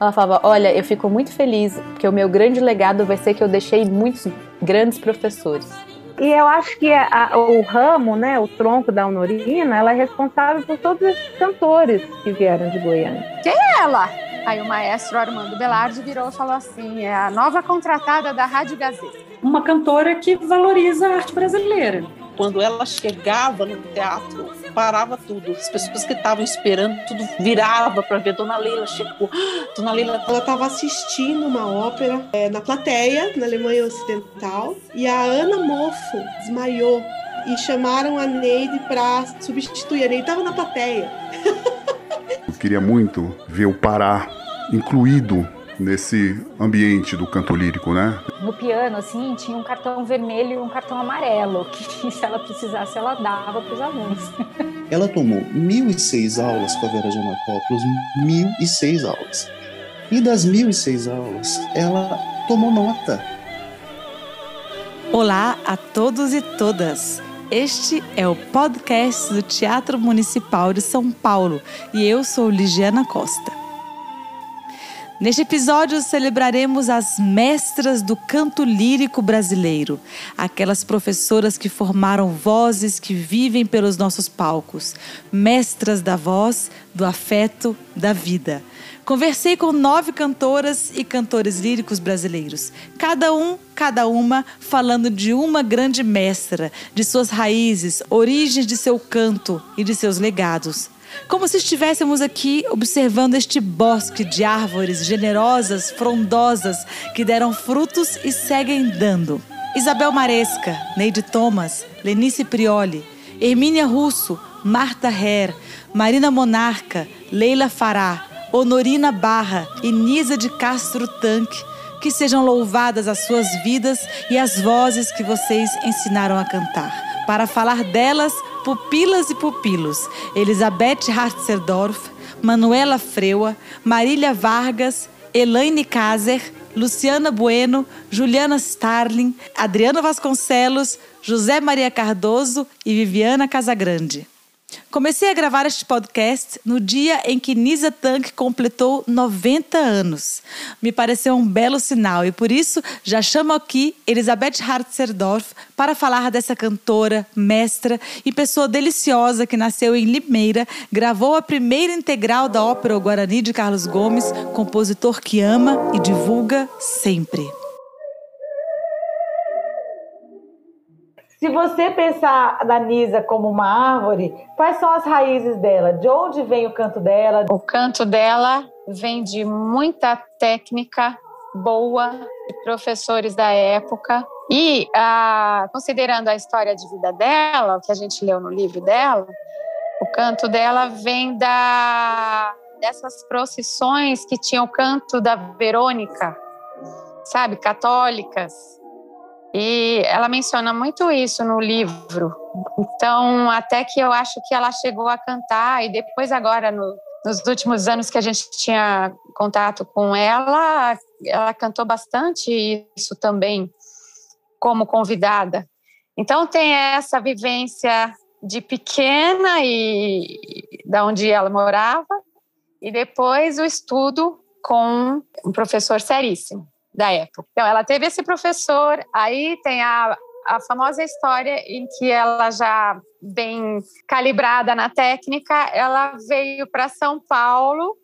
Ela falava: Olha, eu fico muito feliz, porque o meu grande legado vai ser que eu deixei muitos grandes professores. E eu acho que a, o ramo, né, o tronco da Honorina, ela é responsável por todos esses cantores que vieram de Goiânia. Quem é ela? Aí o maestro Armando Belardi virou e falou assim: é a nova contratada da Rádio Gazeta. Uma cantora que valoriza a arte brasileira. Quando ela chegava no teatro, parava tudo. As pessoas que estavam esperando, tudo virava para ver. Dona Leila chegou. Dona Leila. Ela estava assistindo uma ópera é, na plateia, na Alemanha Ocidental, e a Ana Mofo desmaiou. E chamaram a Neide para substituir. A Neide estava na plateia. Eu queria muito ver o Pará incluído nesse ambiente do canto lírico, né? No piano, assim, tinha um cartão vermelho e um cartão amarelo, que se ela precisasse, ela dava para os alunos. Ela tomou 1.006 aulas com a Vera Giannakopoulos, 1.006 aulas. E das 1.006 aulas, ela tomou nota. Olá a todos e todas! Este é o podcast do Teatro Municipal de São Paulo e eu sou Ligiana Costa. Neste episódio, celebraremos as mestras do canto lírico brasileiro, aquelas professoras que formaram vozes que vivem pelos nossos palcos, mestras da voz, do afeto, da vida. Conversei com nove cantoras e cantores líricos brasileiros, cada um, cada uma, falando de uma grande mestra, de suas raízes, origens de seu canto e de seus legados como se estivéssemos aqui observando este bosque de árvores generosas, frondosas, que deram frutos e seguem dando. Isabel Maresca, Neide Thomas, Lenice Prioli, Hermínia Russo, Marta Herr, Marina Monarca, Leila Fará, Honorina Barra e Nisa de Castro Tanque, que sejam louvadas as suas vidas e as vozes que vocês ensinaram a cantar. Para falar delas, pupilas e pupilos, Elizabeth Hartzerdorf, Manuela Freua, Marília Vargas, Elaine Kazer, Luciana Bueno, Juliana Starling, Adriana Vasconcelos, José Maria Cardoso e Viviana Casagrande. Comecei a gravar este podcast no dia em que Nisa Tank completou 90 anos. Me pareceu um belo sinal e por isso já chamo aqui Elizabeth Hartzerdorf para falar dessa cantora, mestra e pessoa deliciosa que nasceu em Limeira, gravou a primeira integral da ópera O Guarani de Carlos Gomes, compositor que ama e divulga sempre. Se você pensar da Nisa como uma árvore, quais são as raízes dela? De onde vem o canto dela? O canto dela vem de muita técnica boa de professores da época. E considerando a história de vida dela, o que a gente leu no livro dela, o canto dela vem da dessas procissões que tinham o canto da Verônica, sabe, católicas, e ela menciona muito isso no livro. Então, até que eu acho que ela chegou a cantar, e depois, agora, no, nos últimos anos que a gente tinha contato com ela, ela cantou bastante isso também, como convidada. Então, tem essa vivência de pequena e da onde ela morava, e depois o estudo com um professor seríssimo da época. Então, ela teve esse professor, aí tem a, a famosa história em que ela já bem calibrada na técnica, ela veio para São Paulo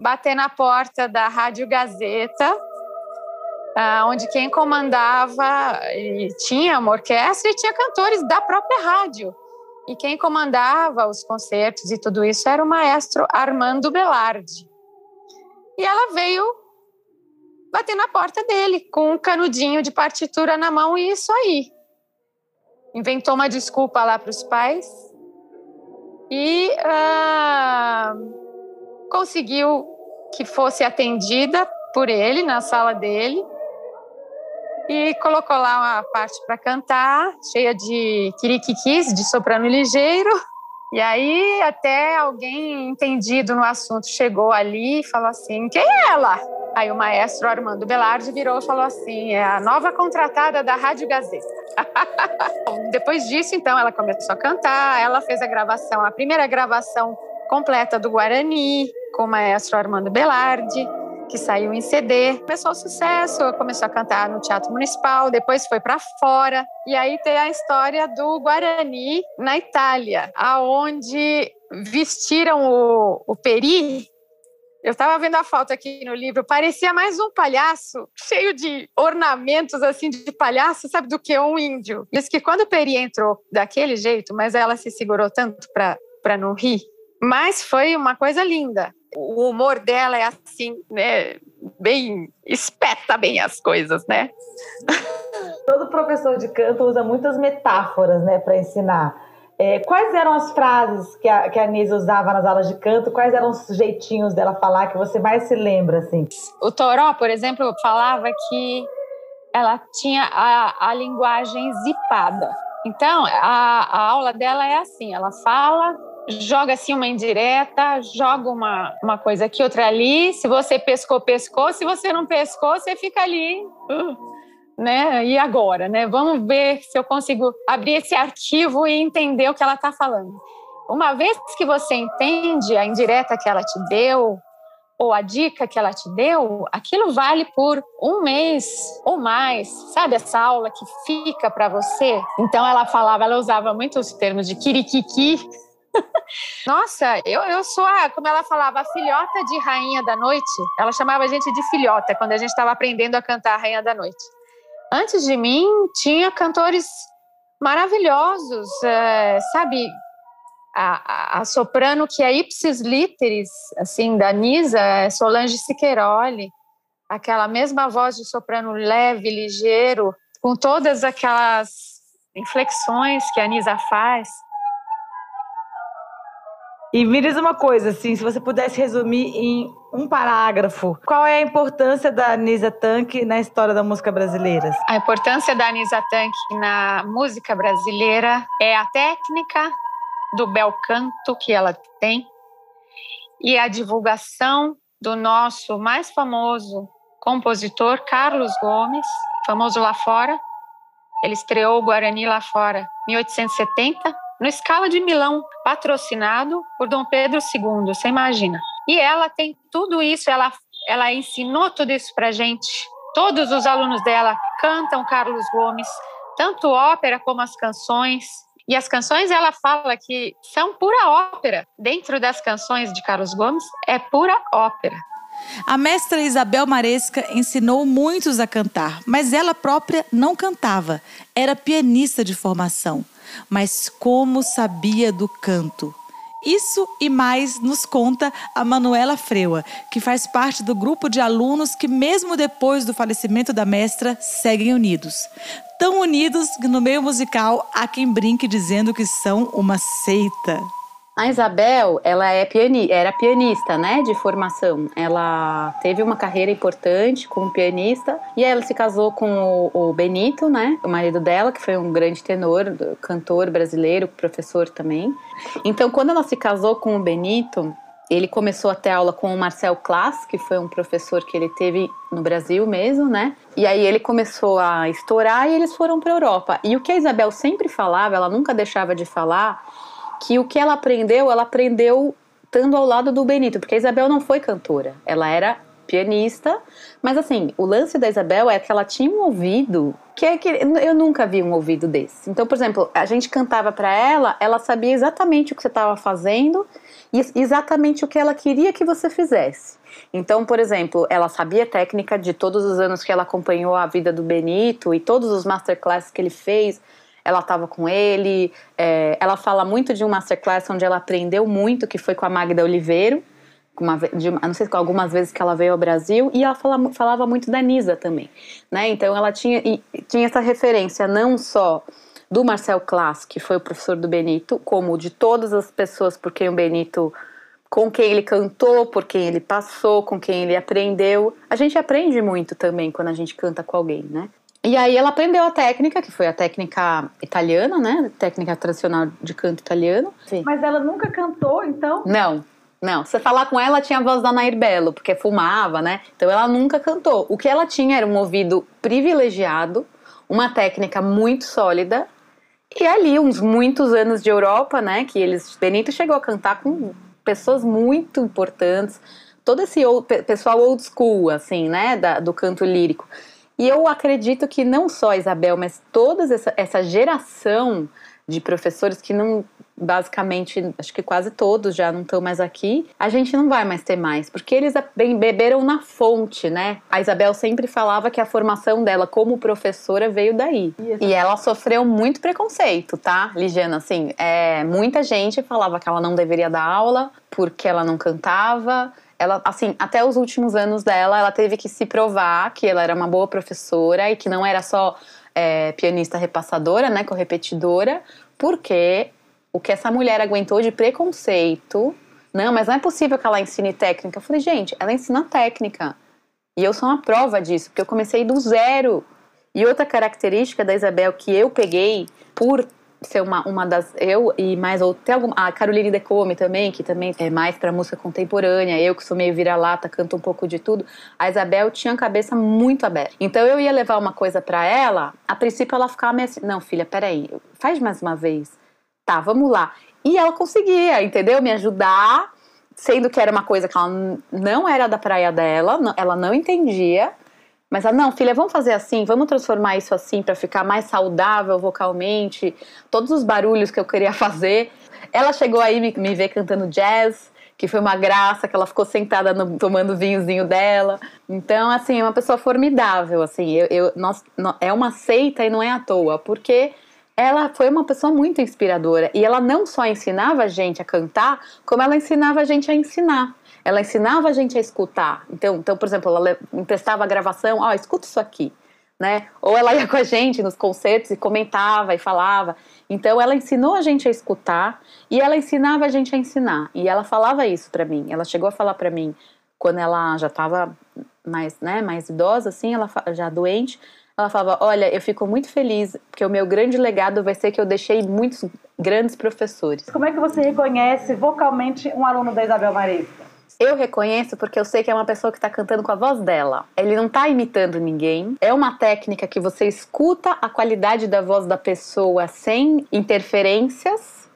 bater na porta da Rádio Gazeta, ah, onde quem comandava tinha uma orquestra e tinha cantores da própria rádio. E quem comandava os concertos e tudo isso era o maestro Armando Belardi. E ela veio bater na porta dele com um canudinho de partitura na mão e isso aí. Inventou uma desculpa lá para os pais e uh, conseguiu que fosse atendida por ele na sala dele e colocou lá uma parte para cantar, cheia de quiriquiquis, de soprano ligeiro. E aí até alguém entendido no assunto chegou ali e falou assim: "Quem é ela?" Aí o maestro Armando Belardi virou e falou assim: é a nova contratada da Rádio Gazeta. Depois disso, então, ela começou a cantar, ela fez a gravação, a primeira gravação completa do Guarani, com o maestro Armando Belardi. que saiu em CD. Começou o sucesso, começou a cantar no Teatro Municipal, depois foi para fora. E aí tem a história do Guarani na Itália, aonde vestiram o, o peri eu estava vendo a foto aqui no livro, parecia mais um palhaço, cheio de ornamentos assim de palhaço, sabe, do que um índio. Diz que quando Peri entrou daquele jeito, mas ela se segurou tanto para não rir, mas foi uma coisa linda. O humor dela é assim, né, bem espeta bem as coisas, né? Todo professor de canto usa muitas metáforas, né, para ensinar. É, quais eram as frases que a, que a Nisa usava nas aulas de canto? Quais eram os jeitinhos dela falar que você mais se lembra, assim? O Toró, por exemplo, falava que ela tinha a, a linguagem zipada. Então, a, a aula dela é assim, ela fala, joga assim uma indireta, joga uma, uma coisa aqui, outra ali. Se você pescou, pescou. Se você não pescou, você fica ali. Uh né? E agora, né? Vamos ver se eu consigo abrir esse arquivo e entender o que ela está falando. Uma vez que você entende a indireta que ela te deu, ou a dica que ela te deu, aquilo vale por um mês ou mais, sabe? Essa aula que fica para você. Então ela falava, ela usava muito os termos de kirikiki. Nossa, eu, eu sou a, como ela falava, a filhota de Rainha da Noite. Ela chamava a gente de filhota quando a gente estava aprendendo a cantar Rainha da Noite antes de mim tinha cantores maravilhosos, é, sabe? A, a, a, soprano que é ipsis literis, assim, da Nisa, é Solange Siqueiroli, aquela mesma voz de soprano leve, ligeiro, com todas aquelas inflexões que a Nisa faz. E me diz uma coisa, assim, se você pudesse resumir em um parágrafo, qual é a importância da Nisa Tank na história da música brasileira? A importância da Nisa Tank na música brasileira é a técnica do bel canto que ela tem e a divulgação do nosso mais famoso compositor, Carlos Gomes, famoso lá fora. Ele estreou o Guarani lá fora em 1870 no Escala de Milão, patrocinado por Dom Pedro II, você imagina. E ela tem tudo isso, ela, ela ensinou tudo isso para gente. Todos os alunos dela cantam Carlos Gomes, tanto ópera como as canções. E as canções, ela fala que são pura ópera. Dentro das canções de Carlos Gomes, é pura ópera. A mestra Isabel Maresca ensinou muitos a cantar, mas ela própria não cantava. Era pianista de formação mas como sabia do canto. Isso e mais nos conta a Manuela Freua, que faz parte do grupo de alunos que, mesmo depois do falecimento da mestra, seguem unidos. Tão unidos que no meio musical há quem brinque dizendo que são uma seita. A Isabel, ela é piani era pianista, né, de formação. Ela teve uma carreira importante como pianista e ela se casou com o, o, Benito, né, o marido dela, que foi um grande tenor, cantor brasileiro, professor também. Então, quando ela se casou com o Benito, ele começou a ter aula com o Marcel Klass, que foi um professor que ele teve no Brasil mesmo, né? E aí ele começou a estourar e eles foram para Europa. E o que a Isabel sempre falava, ela nunca deixava de falar, que o que ela aprendeu, ela aprendeu estando ao lado do Benito, porque a Isabel não foi cantora, ela era pianista, mas assim, o lance da Isabel é que ela tinha um ouvido que é que eu nunca vi um ouvido desse. Então, por exemplo, a gente cantava para ela, ela sabia exatamente o que você estava fazendo e exatamente o que ela queria que você fizesse. Então, por exemplo, ela sabia técnica de todos os anos que ela acompanhou a vida do Benito e todos os masterclasses que ele fez ela estava com ele. É, ela fala muito de um masterclass onde ela aprendeu muito, que foi com a Magda Oliveiro. Uma, de, não sei algumas vezes que ela veio ao Brasil e ela fala, falava muito da Nisa também, né? Então ela tinha tinha essa referência não só do Marcel Klass, que foi o professor do Benito, como de todas as pessoas por quem o Benito com quem ele cantou, por quem ele passou, com quem ele aprendeu. A gente aprende muito também quando a gente canta com alguém, né? E aí ela aprendeu a técnica, que foi a técnica italiana, né? Técnica tradicional de canto italiano. Sim. Mas ela nunca cantou, então? Não, não. Se você falar com ela, tinha a voz da Nair Belo, porque fumava, né? Então ela nunca cantou. O que ela tinha era um ouvido privilegiado, uma técnica muito sólida. E ali, uns muitos anos de Europa, né? Que eles. Benito chegou a cantar com pessoas muito importantes todo esse old, pessoal old school, assim, né, da, do canto lírico. E eu acredito que não só a Isabel, mas toda essa, essa geração de professores que não, basicamente, acho que quase todos já não estão mais aqui, a gente não vai mais ter mais, porque eles beberam na fonte, né? A Isabel sempre falava que a formação dela como professora veio daí. E ela sofreu muito preconceito, tá, Ligiana? Assim, é, muita gente falava que ela não deveria dar aula porque ela não cantava. Ela, assim, até os últimos anos dela, ela teve que se provar que ela era uma boa professora e que não era só é, pianista repassadora, né, correpetidora, porque o que essa mulher aguentou de preconceito. Não, mas não é possível que ela ensine técnica. Eu falei, gente, ela ensina técnica. E eu sou uma prova disso, porque eu comecei do zero. E outra característica da Isabel que eu peguei por ser uma, uma das. Eu e mais outra. Alguma, a Caroline Decome também, que também é mais para música contemporânea. Eu que sou meio vira-lata, canto um pouco de tudo. A Isabel tinha a cabeça muito aberta. Então eu ia levar uma coisa para ela, a princípio ela ficava meio assim: não, filha, peraí, faz mais uma vez. Tá, vamos lá. E ela conseguia, entendeu? Me ajudar, sendo que era uma coisa que ela não era da praia dela, ela não entendia. Mas ela, não, filha, vamos fazer assim, vamos transformar isso assim para ficar mais saudável vocalmente, todos os barulhos que eu queria fazer. Ela chegou aí me, me ver cantando jazz, que foi uma graça, que ela ficou sentada no, tomando o vinhozinho dela. Então, assim, é uma pessoa formidável, assim, eu, eu nós, é uma seita e não é à toa, porque ela foi uma pessoa muito inspiradora e ela não só ensinava a gente a cantar, como ela ensinava a gente a ensinar ela ensinava a gente a escutar. Então, então por exemplo, ela emprestava a gravação, ó, oh, escuta isso aqui, né? Ou ela ia com a gente nos concertos e comentava e falava. Então, ela ensinou a gente a escutar e ela ensinava a gente a ensinar. E ela falava isso para mim. Ela chegou a falar para mim quando ela já estava mais, né, mais idosa, assim, ela já doente. Ela falava: Olha, eu fico muito feliz, porque o meu grande legado vai ser que eu deixei muitos grandes professores. Como é que você reconhece vocalmente um aluno da Isabel Marista? Eu reconheço porque eu sei que é uma pessoa que está cantando com a voz dela. Ele não está imitando ninguém. É uma técnica que você escuta a qualidade da voz da pessoa sem interferências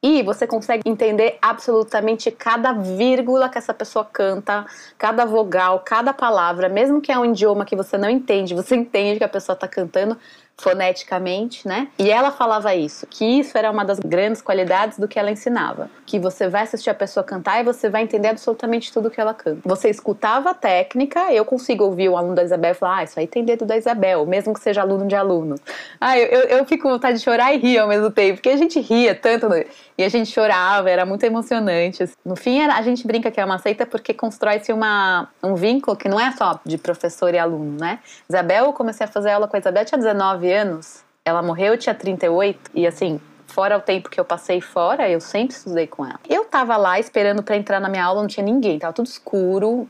e você consegue entender absolutamente cada vírgula que essa pessoa canta, cada vogal, cada palavra, mesmo que é um idioma que você não entende, você entende que a pessoa está cantando foneticamente, né? E ela falava isso, que isso era uma das grandes qualidades do que ela ensinava, que você vai assistir a pessoa cantar e você vai entender absolutamente tudo que ela canta. Você escutava a técnica, eu consigo ouvir o aluno da Isabel e falar, ah, isso aí tem dedo da Isabel, mesmo que seja aluno de aluno. Ah, eu, eu, eu fico com vontade de chorar e rir ao mesmo tempo, porque a gente ria tanto e a gente chorava, era muito emocionante. No fim, a gente brinca que é uma seita porque constrói-se um vínculo que não é só de professor e aluno, né? Isabel, eu comecei a fazer aula com a Isabel, tinha 19 anos, ela morreu, eu tinha 38, e assim, fora o tempo que eu passei fora, eu sempre estudei com ela. Eu tava lá esperando para entrar na minha aula, não tinha ninguém, tava tudo escuro,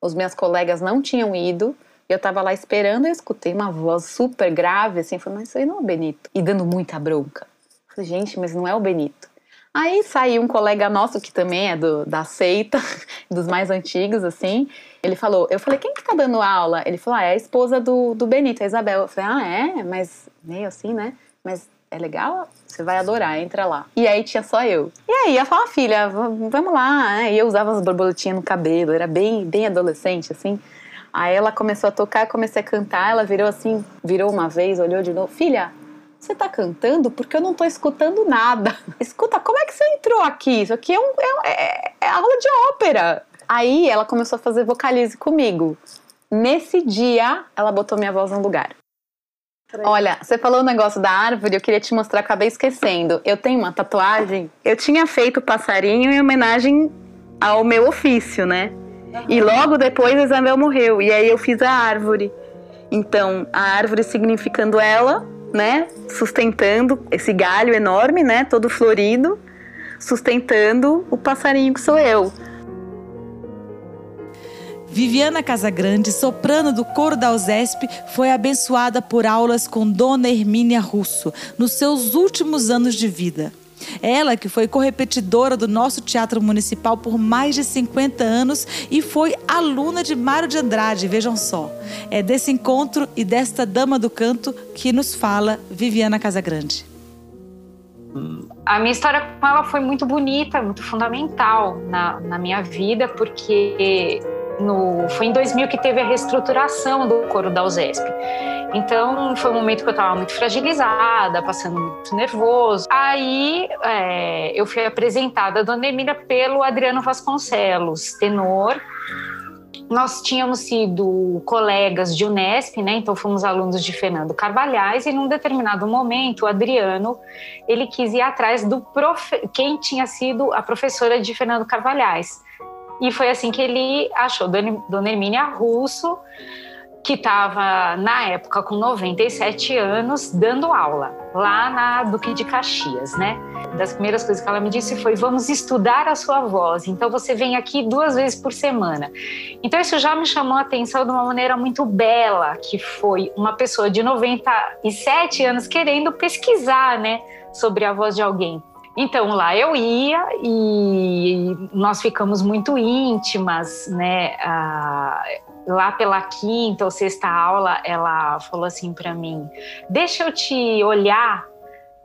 os meus colegas não tinham ido, eu tava lá esperando e eu escutei uma voz super grave, assim, falei, mas isso aí não é o Benito. E dando muita bronca. Falei, gente, mas não é o Benito. Aí saiu um colega nosso, que também é do, da seita, dos mais antigos, assim, ele falou, eu falei, quem que tá dando aula? Ele falou, ah, é a esposa do, do Benito, a Isabel. Eu falei, ah, é? Mas meio assim, né? Mas é legal? Você vai adorar, entra lá. E aí tinha só eu. E aí eu falava, filha, vamos lá. E eu usava as borboletinhas no cabelo, era bem, bem adolescente, assim. Aí ela começou a tocar, comecei a cantar, ela virou assim, virou uma vez, olhou de novo, filha, você tá cantando porque eu não tô escutando nada. Escuta, como é que você entrou aqui? Isso aqui é, um, é, é, é aula de ópera. Aí ela começou a fazer vocalize comigo. Nesse dia, ela botou minha voz no lugar. Olha, você falou o um negócio da árvore, eu queria te mostrar, acabei esquecendo. Eu tenho uma tatuagem. Eu tinha feito passarinho em homenagem ao meu ofício, né? Uhum. E logo depois Isabel morreu. E aí eu fiz a árvore. Então, a árvore significando ela, né? Sustentando esse galho enorme, né? Todo florido, sustentando o passarinho que sou eu. Viviana Casagrande, soprano do coro da USESP, foi abençoada por aulas com Dona Hermínia Russo nos seus últimos anos de vida. Ela que foi correpetidora do nosso Teatro Municipal por mais de 50 anos e foi aluna de Mário de Andrade, vejam só. É desse encontro e desta dama do canto que nos fala Viviana Casagrande. A minha história com ela foi muito bonita, muito fundamental na, na minha vida, porque no, foi em 2000 que teve a reestruturação do coro da USESP. Então, foi um momento que eu estava muito fragilizada, passando muito nervoso. Aí, é, eu fui apresentada a Dona Emília pelo Adriano Vasconcelos, tenor. Nós tínhamos sido colegas de Unesp, né? Então fomos alunos de Fernando Carvalhais e num determinado momento o Adriano ele quis ir atrás do quem tinha sido a professora de Fernando Carvalhais. E foi assim que ele achou Dona Hermínia Russo, que estava na época com 97 anos, dando aula lá na Duque de Caxias, né? Das primeiras coisas que ela me disse foi: vamos estudar a sua voz. Então você vem aqui duas vezes por semana. Então isso já me chamou a atenção de uma maneira muito bela, que foi uma pessoa de 97 anos querendo pesquisar, né, sobre a voz de alguém. Então lá eu ia e nós ficamos muito íntimas, né? Ah, lá pela quinta ou sexta aula, ela falou assim para mim: "Deixa eu te olhar",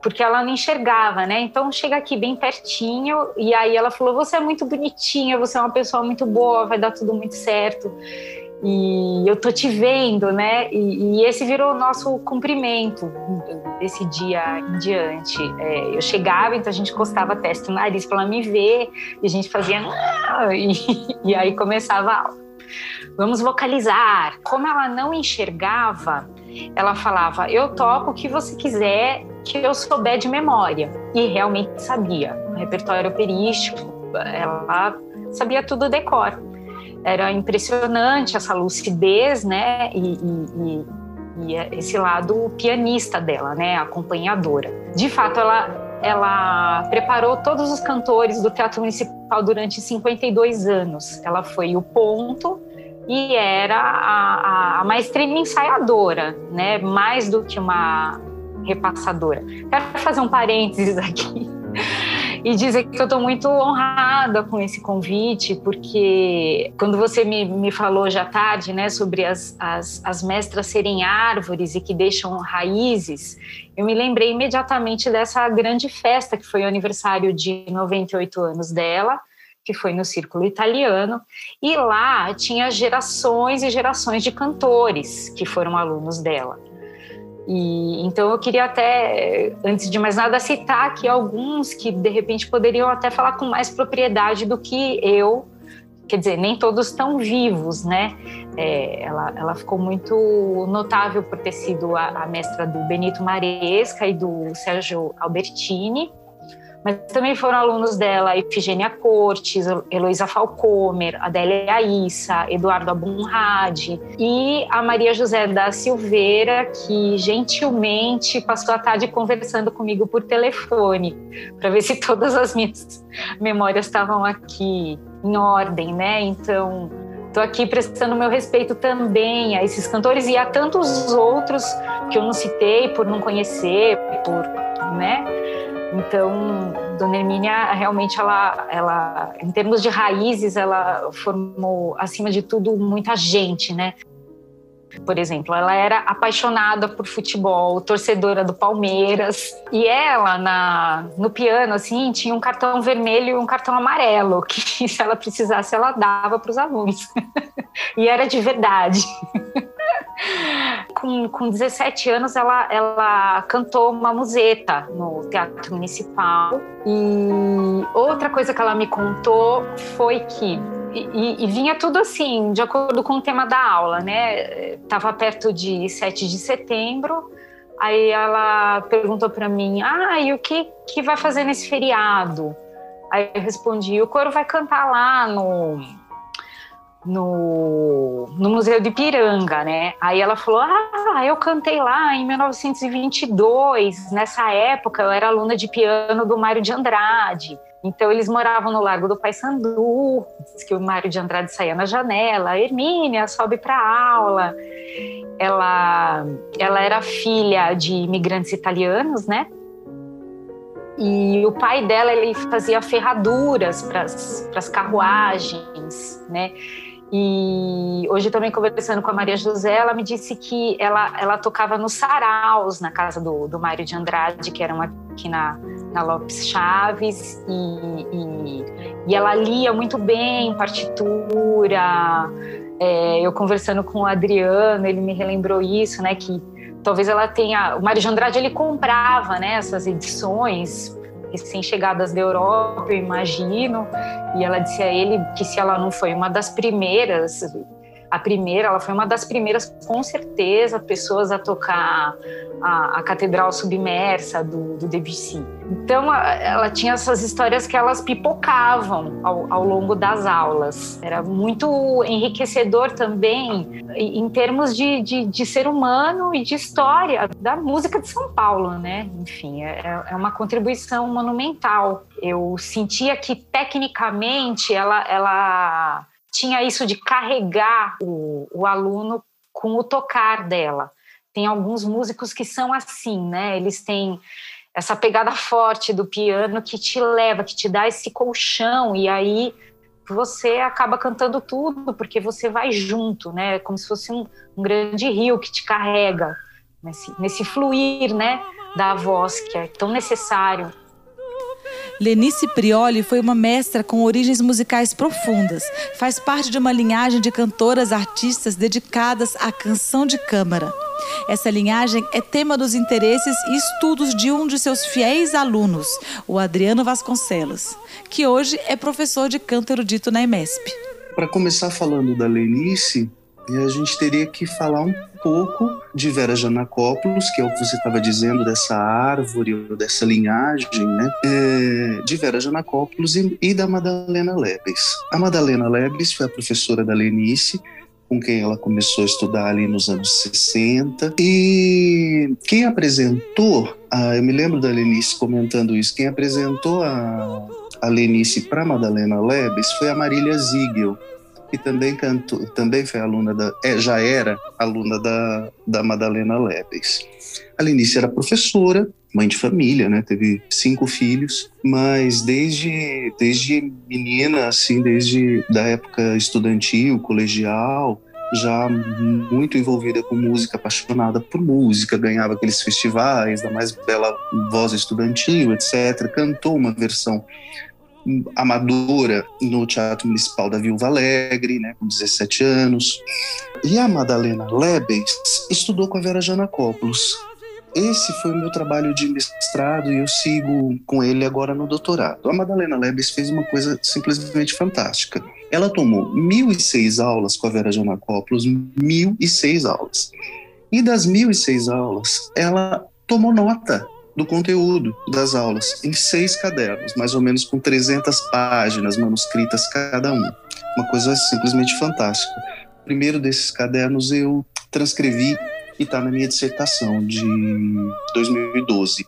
porque ela não enxergava, né? Então chega aqui bem pertinho e aí ela falou: "Você é muito bonitinha, você é uma pessoa muito boa, vai dar tudo muito certo" e eu tô te vendo, né? E, e, esse virou o nosso cumprimento desse dia em diante. É, eu chegava, então a gente encostava a testa no nariz para ela me ver, e a gente fazia. E, e aí começava a aula. Vamos vocalizar. Como ela não enxergava, ela falava: Eu toco o que você quiser que eu souber de memória. E realmente sabia. O repertório operístico, ela sabia tudo decor era impressionante essa lucidez, né? E, e, e, esse lado pianista dela, né? Acompanhadora. De fato, ela ela preparou todos os cantores do Teatro Municipal durante 52 anos. Ela foi o ponto e era a, a, a maestrina ensaiadora, né? Mais do que uma repassadora. Quero fazer um parênteses aqui e dizer que eu estou muito honrada com esse convite, porque quando você me, me falou já tarde, né, sobre as, as, as mestras serem árvores e que deixam raízes, eu me lembrei imediatamente dessa grande festa que foi o aniversário de 98 anos dela, que foi no Círculo Italiano, e lá tinha gerações e gerações de cantores que foram alunos dela. E, então eu queria até, antes de mais nada, citar aqui alguns que de repente poderiam até falar com mais propriedade do que eu. Quer dizer, nem todos estão vivos, né? É, ela, ela ficou muito notável por ter sido a, a mestra do Benito Maresca e do Sérgio Albertini mas também foram alunos dela Efigênia Cortes, Heloísa Falcomer, Adélia Issa, Eduardo Abunrad e a Maria José da Silveira, que gentilmente passou a tarde conversando comigo por telefone, para ver se todas as minhas memórias estavam aqui em ordem, né? Então, estou aqui prestando meu respeito também a esses cantores e a tantos outros que eu não citei por não conhecer, por, né? Então, Dona Hermínia realmente ela, ela, em termos de raízes, ela formou acima de tudo muita gente, né? Por exemplo, ela era apaixonada por futebol, torcedora do Palmeiras, e ela na, no piano assim tinha um cartão vermelho e um cartão amarelo que se ela precisasse ela dava para os alunos. e era de verdade. Com, com 17 anos, ela, ela cantou uma museta no Teatro Municipal. E outra coisa que ela me contou foi que e, e, vinha tudo assim, de acordo com o tema da aula, né? Tava perto de 7 de setembro, aí ela perguntou para mim: "Ah, e o que que vai fazer nesse feriado?" Aí eu respondi: "O coro vai cantar lá no no, no Museu de Piranga, né? Aí ela falou: Ah, eu cantei lá em 1922. Nessa época, eu era aluna de piano do Mário de Andrade. Então, eles moravam no Largo do Paissandu, que o Mário de Andrade saía na janela. A Hermínia sobe para aula. Ela, ela era filha de imigrantes italianos, né? E o pai dela ele fazia ferraduras para as carruagens, né? E hoje também conversando com a Maria José, ela me disse que ela, ela tocava nos saraus na casa do, do Mário de Andrade, que eram aqui na, na Lopes Chaves e, e, e ela lia muito bem partitura. É, eu conversando com o Adriano, ele me relembrou isso, né? Que talvez ela tenha. O Mário de Andrade ele comprava né, essas edições recém-chegadas da Europa, eu imagino, e ela disse a ele que se ela não foi uma das primeiras a primeira, ela foi uma das primeiras, com certeza, pessoas a tocar a, a Catedral Submersa do, do, Debussy. Então, ela tinha essas histórias que elas pipocavam ao, ao, longo das aulas. Era muito enriquecedor também em termos de, de, de, ser humano e de história da música de São Paulo, né? Enfim, é, é uma contribuição monumental. Eu sentia que, tecnicamente, ela, ela tinha isso de carregar o, o aluno com o tocar dela. Tem alguns músicos que são assim, né? Eles têm essa pegada forte do piano que te leva, que te dá esse colchão e aí você acaba cantando tudo porque você vai junto, né? Como se fosse um, um grande rio que te carrega nesse, nesse fluir, né? Da voz que é tão necessário Lenice Prioli foi uma mestra com origens musicais profundas. Faz parte de uma linhagem de cantoras artistas dedicadas à canção de câmara. Essa linhagem é tema dos interesses e estudos de um de seus fiéis alunos, o Adriano Vasconcelos, que hoje é professor de canto erudito na EMESP. Para começar falando da Lenice, a gente teria que falar um pouco de Vera Janacópolis, que é o que você estava dizendo dessa árvore, dessa linhagem, né? É, de Vera Janacópolis e, e da Madalena Lebes. A Madalena Lebes foi a professora da Lenice, com quem ela começou a estudar ali nos anos 60. E quem apresentou, ah, eu me lembro da Lenice comentando isso, quem apresentou a, a Lenice para Madalena Lebes foi a Marília Ziegel, que também cantou, também foi aluna da, é, já era aluna da, da Madalena Lebes. A Lenice era professora, mãe de família, né? Teve cinco filhos, mas desde desde menina, assim, desde da época estudantil, colegial, já muito envolvida com música, apaixonada por música, ganhava aqueles festivais da mais bela voz estudantil, etc. Cantou uma versão amadora no Teatro Municipal da Viúva Alegre, né, com 17 anos. E a Madalena Lebes estudou com a Vera Janacopoulos. Esse foi o meu trabalho de mestrado e eu sigo com ele agora no doutorado. A Madalena Lebes fez uma coisa simplesmente fantástica. Ela tomou 1.006 aulas com a Vera Janacopoulos, 1.006 aulas. E das 1.006 aulas, ela tomou nota do conteúdo das aulas em seis cadernos, mais ou menos com 300 páginas manuscritas cada um. Uma coisa simplesmente fantástica. O primeiro desses cadernos eu transcrevi e está na minha dissertação de 2012.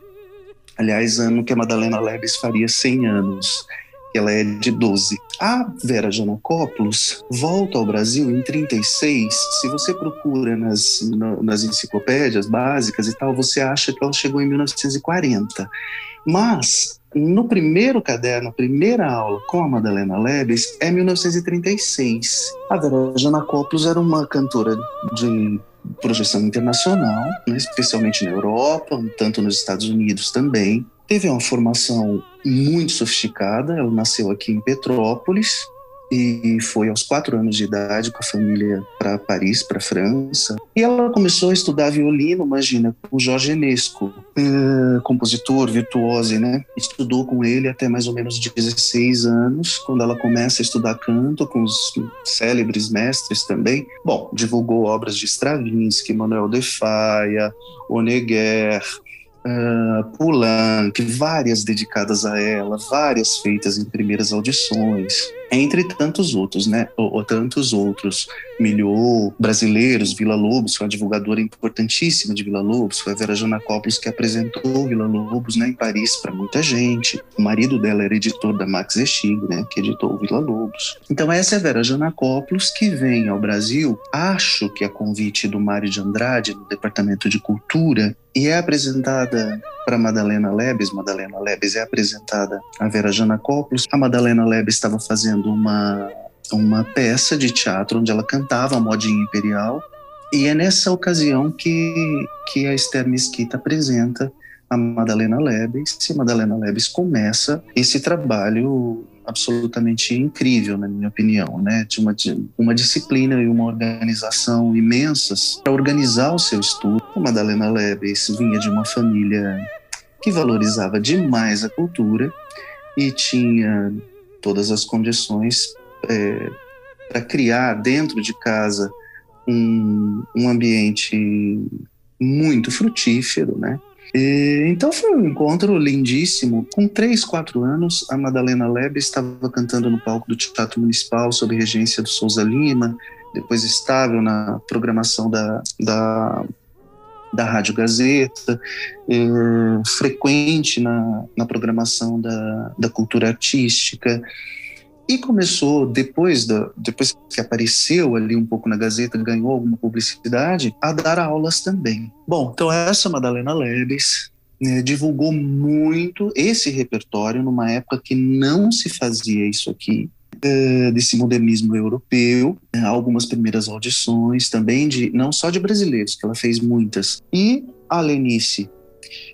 Aliás, ano que a Madalena Lebes faria 100 anos ela é de 12. A Vera Janacopoulos volta ao Brasil em 36. Se você procura nas, nas enciclopédias básicas e tal, você acha que ela chegou em 1940. Mas no primeiro caderno, a primeira aula com a Madalena Lebes é 1936. A Vera Janacopoulos era uma cantora de projeção internacional, né, especialmente na Europa, um tanto nos Estados Unidos também. Teve uma formação muito sofisticada. Ela nasceu aqui em Petrópolis e foi aos quatro anos de idade com a família para Paris, para França. E ela começou a estudar violino, imagina, com Jorge Enesco, é, compositor, virtuoso, né? Estudou com ele até mais ou menos 16 anos, quando ela começa a estudar canto com os célebres mestres também. Bom, divulgou obras de Stravinsky, Manuel de Faia, Honegger, uh, Poulenc, várias dedicadas a ela, várias feitas em primeiras audições, entre tantos outros, né? Ou, ou tantos outros. Miliou, brasileiros, Vila Lobos, foi uma divulgadora importantíssima de Vila Lobos, foi a Vera Janacopoulos que apresentou Vila Lobos né, em Paris para muita gente. O marido dela era editor da Max Estig, né, que editou Vila Lobos. Então essa é a Vera Janacopoulos que vem ao Brasil, acho que a convite do Mário de Andrade, no Departamento de Cultura, e é apresentada para Madalena Lebes. Madalena Lebes é apresentada a Vera Janacopoulos. A Madalena Lebes estava fazendo uma, uma peça de teatro onde ela cantava a modinha imperial. E é nessa ocasião que, que a Esther Mesquita apresenta a Madalena Lebes, e a Madalena Lebes começa esse trabalho absolutamente incrível, na minha opinião, né? De uma, de uma disciplina e uma organização imensas para organizar o seu estudo. A Madalena Lebes vinha de uma família que valorizava demais a cultura e tinha todas as condições é, para criar dentro de casa um, um ambiente muito frutífero, né? E, então foi um encontro lindíssimo. Com três, quatro anos, a Madalena Lebe estava cantando no palco do Teatro Municipal sob regência do Souza Lima, depois estável na programação da, da, da Rádio Gazeta, frequente na, na programação da, da cultura artística. E começou, depois, da, depois que apareceu ali um pouco na Gazeta, ganhou alguma publicidade, a dar aulas também. Bom, então essa Madalena Lebes né, divulgou muito esse repertório numa época que não se fazia isso aqui, é, desse modernismo europeu, né, algumas primeiras audições também de não só de brasileiros, que ela fez muitas. E a Lenice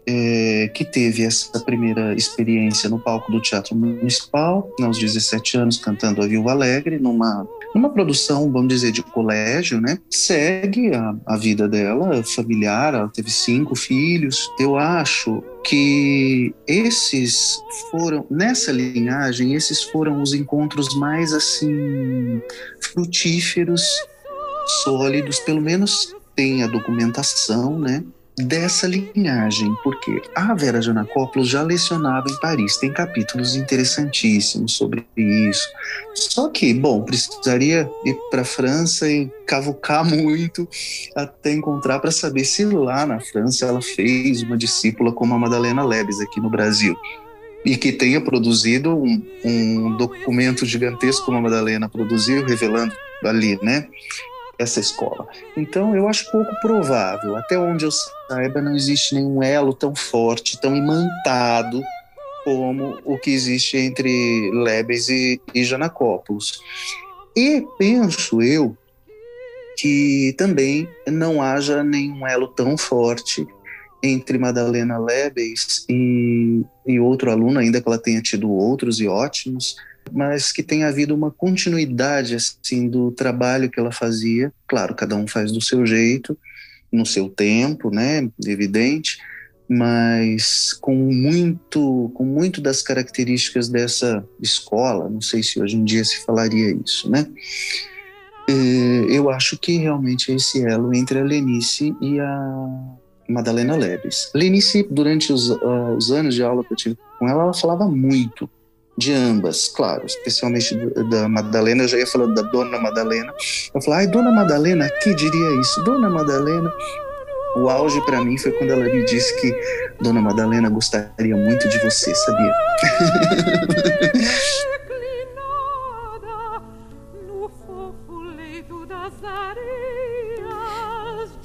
é, que teve essa primeira experiência no palco do Teatro Municipal, aos 17 anos, cantando A Viúva Alegre, numa, numa produção, vamos dizer, de colégio, né? Segue a, a vida dela, familiar, ela teve cinco filhos. Eu acho que esses foram, nessa linhagem, esses foram os encontros mais, assim, frutíferos, sólidos, pelo menos tem a documentação, né? Dessa linhagem, porque a Vera Janacopoulos já lecionava em Paris, tem capítulos interessantíssimos sobre isso. Só que, bom, precisaria ir para a França e cavucar muito até encontrar para saber se lá na França ela fez uma discípula como a Madalena Lebes aqui no Brasil. E que tenha produzido um, um documento gigantesco como a Madalena produziu, revelando ali, né? Essa escola. Então, eu acho pouco provável. Até onde eu saiba, não existe nenhum elo tão forte, tão imantado como o que existe entre Lebes e, e. E penso eu que também não haja nenhum elo tão forte entre Madalena Lebes e, e outro aluno, ainda que ela tenha tido outros e ótimos, mas que tem havido uma continuidade assim do trabalho que ela fazia. Claro, cada um faz do seu jeito, no seu tempo, né? Evidente, mas com muito, com muito das características dessa escola. Não sei se hoje em dia se falaria isso, né? É, eu acho que realmente é esse elo entre a Lenice e a Madalena Leves. Lenice, durante os, uh, os anos de aula que eu tive com ela, ela falava muito de ambas, claro, especialmente da Madalena, eu já ia falando da Dona Madalena. Eu falei, ai, Dona Madalena, que diria isso? Dona Madalena. O auge para mim foi quando ela me disse que Dona Madalena gostaria muito de você, sabia?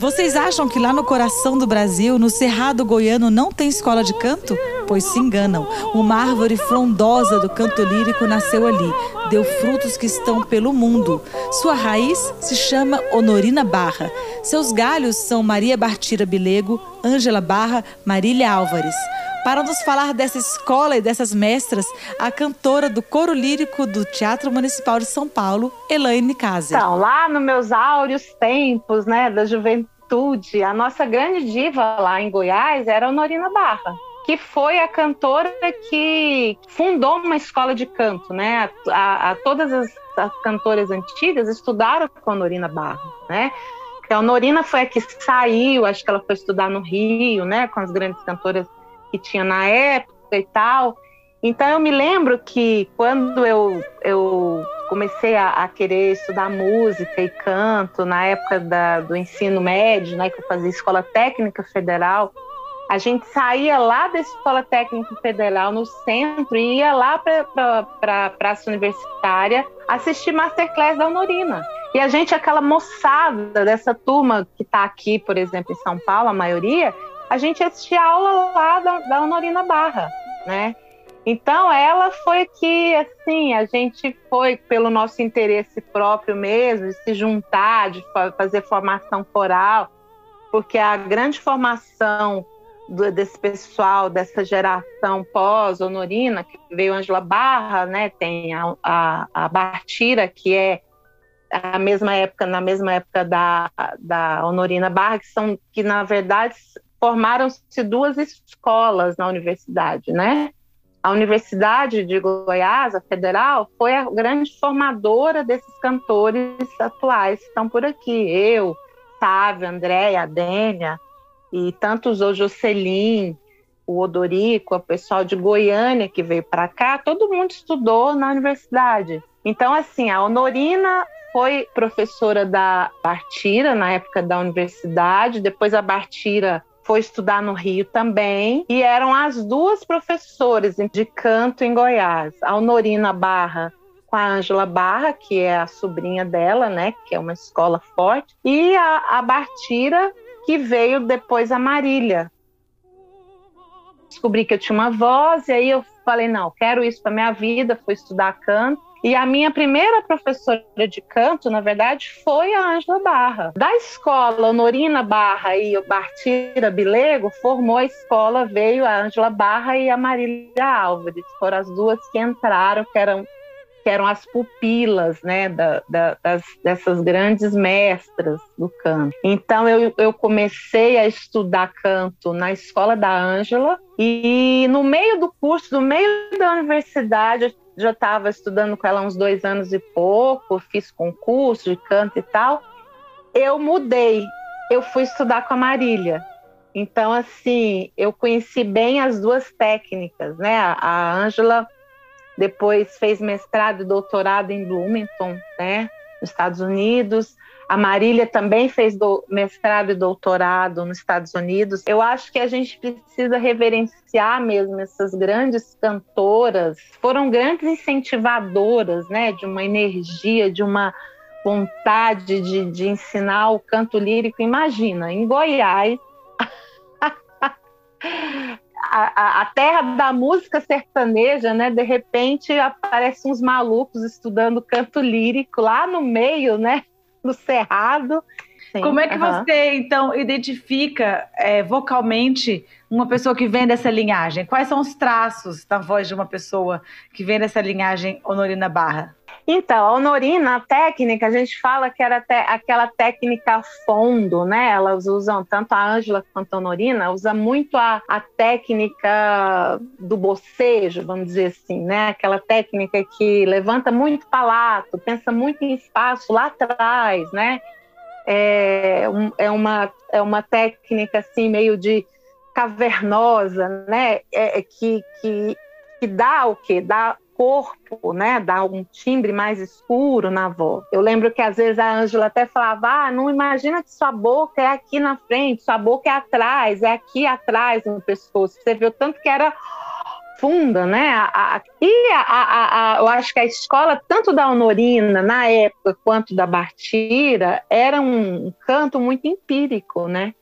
Vocês acham que lá no coração do Brasil, no Cerrado Goiano, não tem escola de canto? Pois se enganam. Uma árvore frondosa do canto lírico nasceu ali, deu frutos que estão pelo mundo. Sua raiz se chama Honorina Barra. Seus galhos são Maria Bartira Bilego, Ângela Barra, Marília Álvares. Para nos falar dessa escola e dessas mestras, a cantora do coro lírico do Teatro Municipal de São Paulo, Elaine Kazer. Então, lá nos meus áureos tempos, né, da juventude, a nossa grande diva lá em Goiás era Honorina Barra que foi a cantora que fundou uma escola de canto, né? A, a, a todas as, as, cantoras antigas estudaram com a Honorina Barra, né? a Honorina foi a que saiu, acho que ela foi estudar no Rio, né? Com as grandes cantoras que tinha na época e tal. Então eu me lembro que quando eu, eu comecei a, a querer estudar música e canto na época da, do ensino médio, né, que eu fazia escola técnica federal, a gente saía lá da escola técnica federal no centro e ia lá para a praça universitária assistir masterclass da Honorina. E a gente, aquela moçada dessa turma que está aqui, por exemplo, em São Paulo, a maioria, a gente assistia aula lá da, da Honorina Barra, né? Então, ela foi que, assim, a gente foi pelo nosso interesse próprio mesmo, de se juntar, de fazer formação coral, porque a grande formação do, desse pessoal, dessa geração pós-honorina, que veio Angela Barra, né? Tem a, a, a Bartira, que é a mesma época, na mesma época da, da Honorina Barra, que são que na verdade formaram-se duas escolas na universidade, né? A Universidade de Goiás, a Federal, foi a grande formadora desses cantores atuais que estão por aqui. Eu, Sávio, Andréia, Adênia e tantos outros, Jocelyn, o Odorico, o pessoal de Goiânia que veio para cá, todo mundo estudou na universidade. Então, assim, a Honorina foi professora da Bartira na época da universidade, depois a Bartira foi estudar no Rio também, e eram as duas professoras de canto em Goiás, a Honorina Barra com a Ângela Barra, que é a sobrinha dela, né, que é uma escola forte, e a, a Bartira, que veio depois a Marília. Descobri que eu tinha uma voz, e aí eu falei, não, quero isso para minha vida, fui estudar canto, e a minha primeira professora de canto, na verdade, foi a Ângela Barra. Da escola Honorina Barra e o Bartira Bilego, formou a escola, veio a Ângela Barra e a Marília Álvares. Foram as duas que entraram, que eram que eram as pupilas né, da, da, das, dessas grandes mestras do canto. Então eu, eu comecei a estudar canto na escola da Ângela e no meio do curso, no meio da universidade, já estava estudando com ela uns dois anos e pouco, fiz concurso de canto e tal. Eu mudei, eu fui estudar com a Marília. Então, assim, eu conheci bem as duas técnicas, né? A Ângela depois fez mestrado e doutorado em Bloomington, né? Nos Estados Unidos. A Marília também fez do, mestrado e doutorado nos Estados Unidos. Eu acho que a gente precisa reverenciar mesmo essas grandes cantoras. Foram grandes incentivadoras, né, de uma energia, de uma vontade de, de ensinar o canto lírico. Imagina, em Goiás, a, a, terra da música sertaneja, né? De repente aparecem uns malucos estudando canto lírico lá no meio, né? No cerrado. Sim, Como é que uhum. você, então, identifica é, vocalmente uma pessoa que vem dessa linhagem? Quais são os traços da voz de uma pessoa que vem dessa linhagem Honorina Barra? Então, a honorina, a técnica, a gente fala que era aquela técnica fundo, né? Elas usam, tanto a Ângela quanto a honorina, usa muito a, a técnica do bocejo, vamos dizer assim, né? Aquela técnica que levanta muito palato, pensa muito em espaço lá atrás, né? É, um, é, uma, é uma técnica, assim, meio de cavernosa, né? É, é que, que, que dá o quê? Dá corpo, né, dá um timbre mais escuro na voz. Eu lembro que às vezes a Ângela até falava: ah, não imagina que sua boca é aqui na frente, sua boca é atrás, é aqui atrás no pescoço. Você viu tanto que era funda, né? A, a, e a, eu acho que a escola, tanto da Honorina na época quanto da Bartira, era um canto muito empírico, né?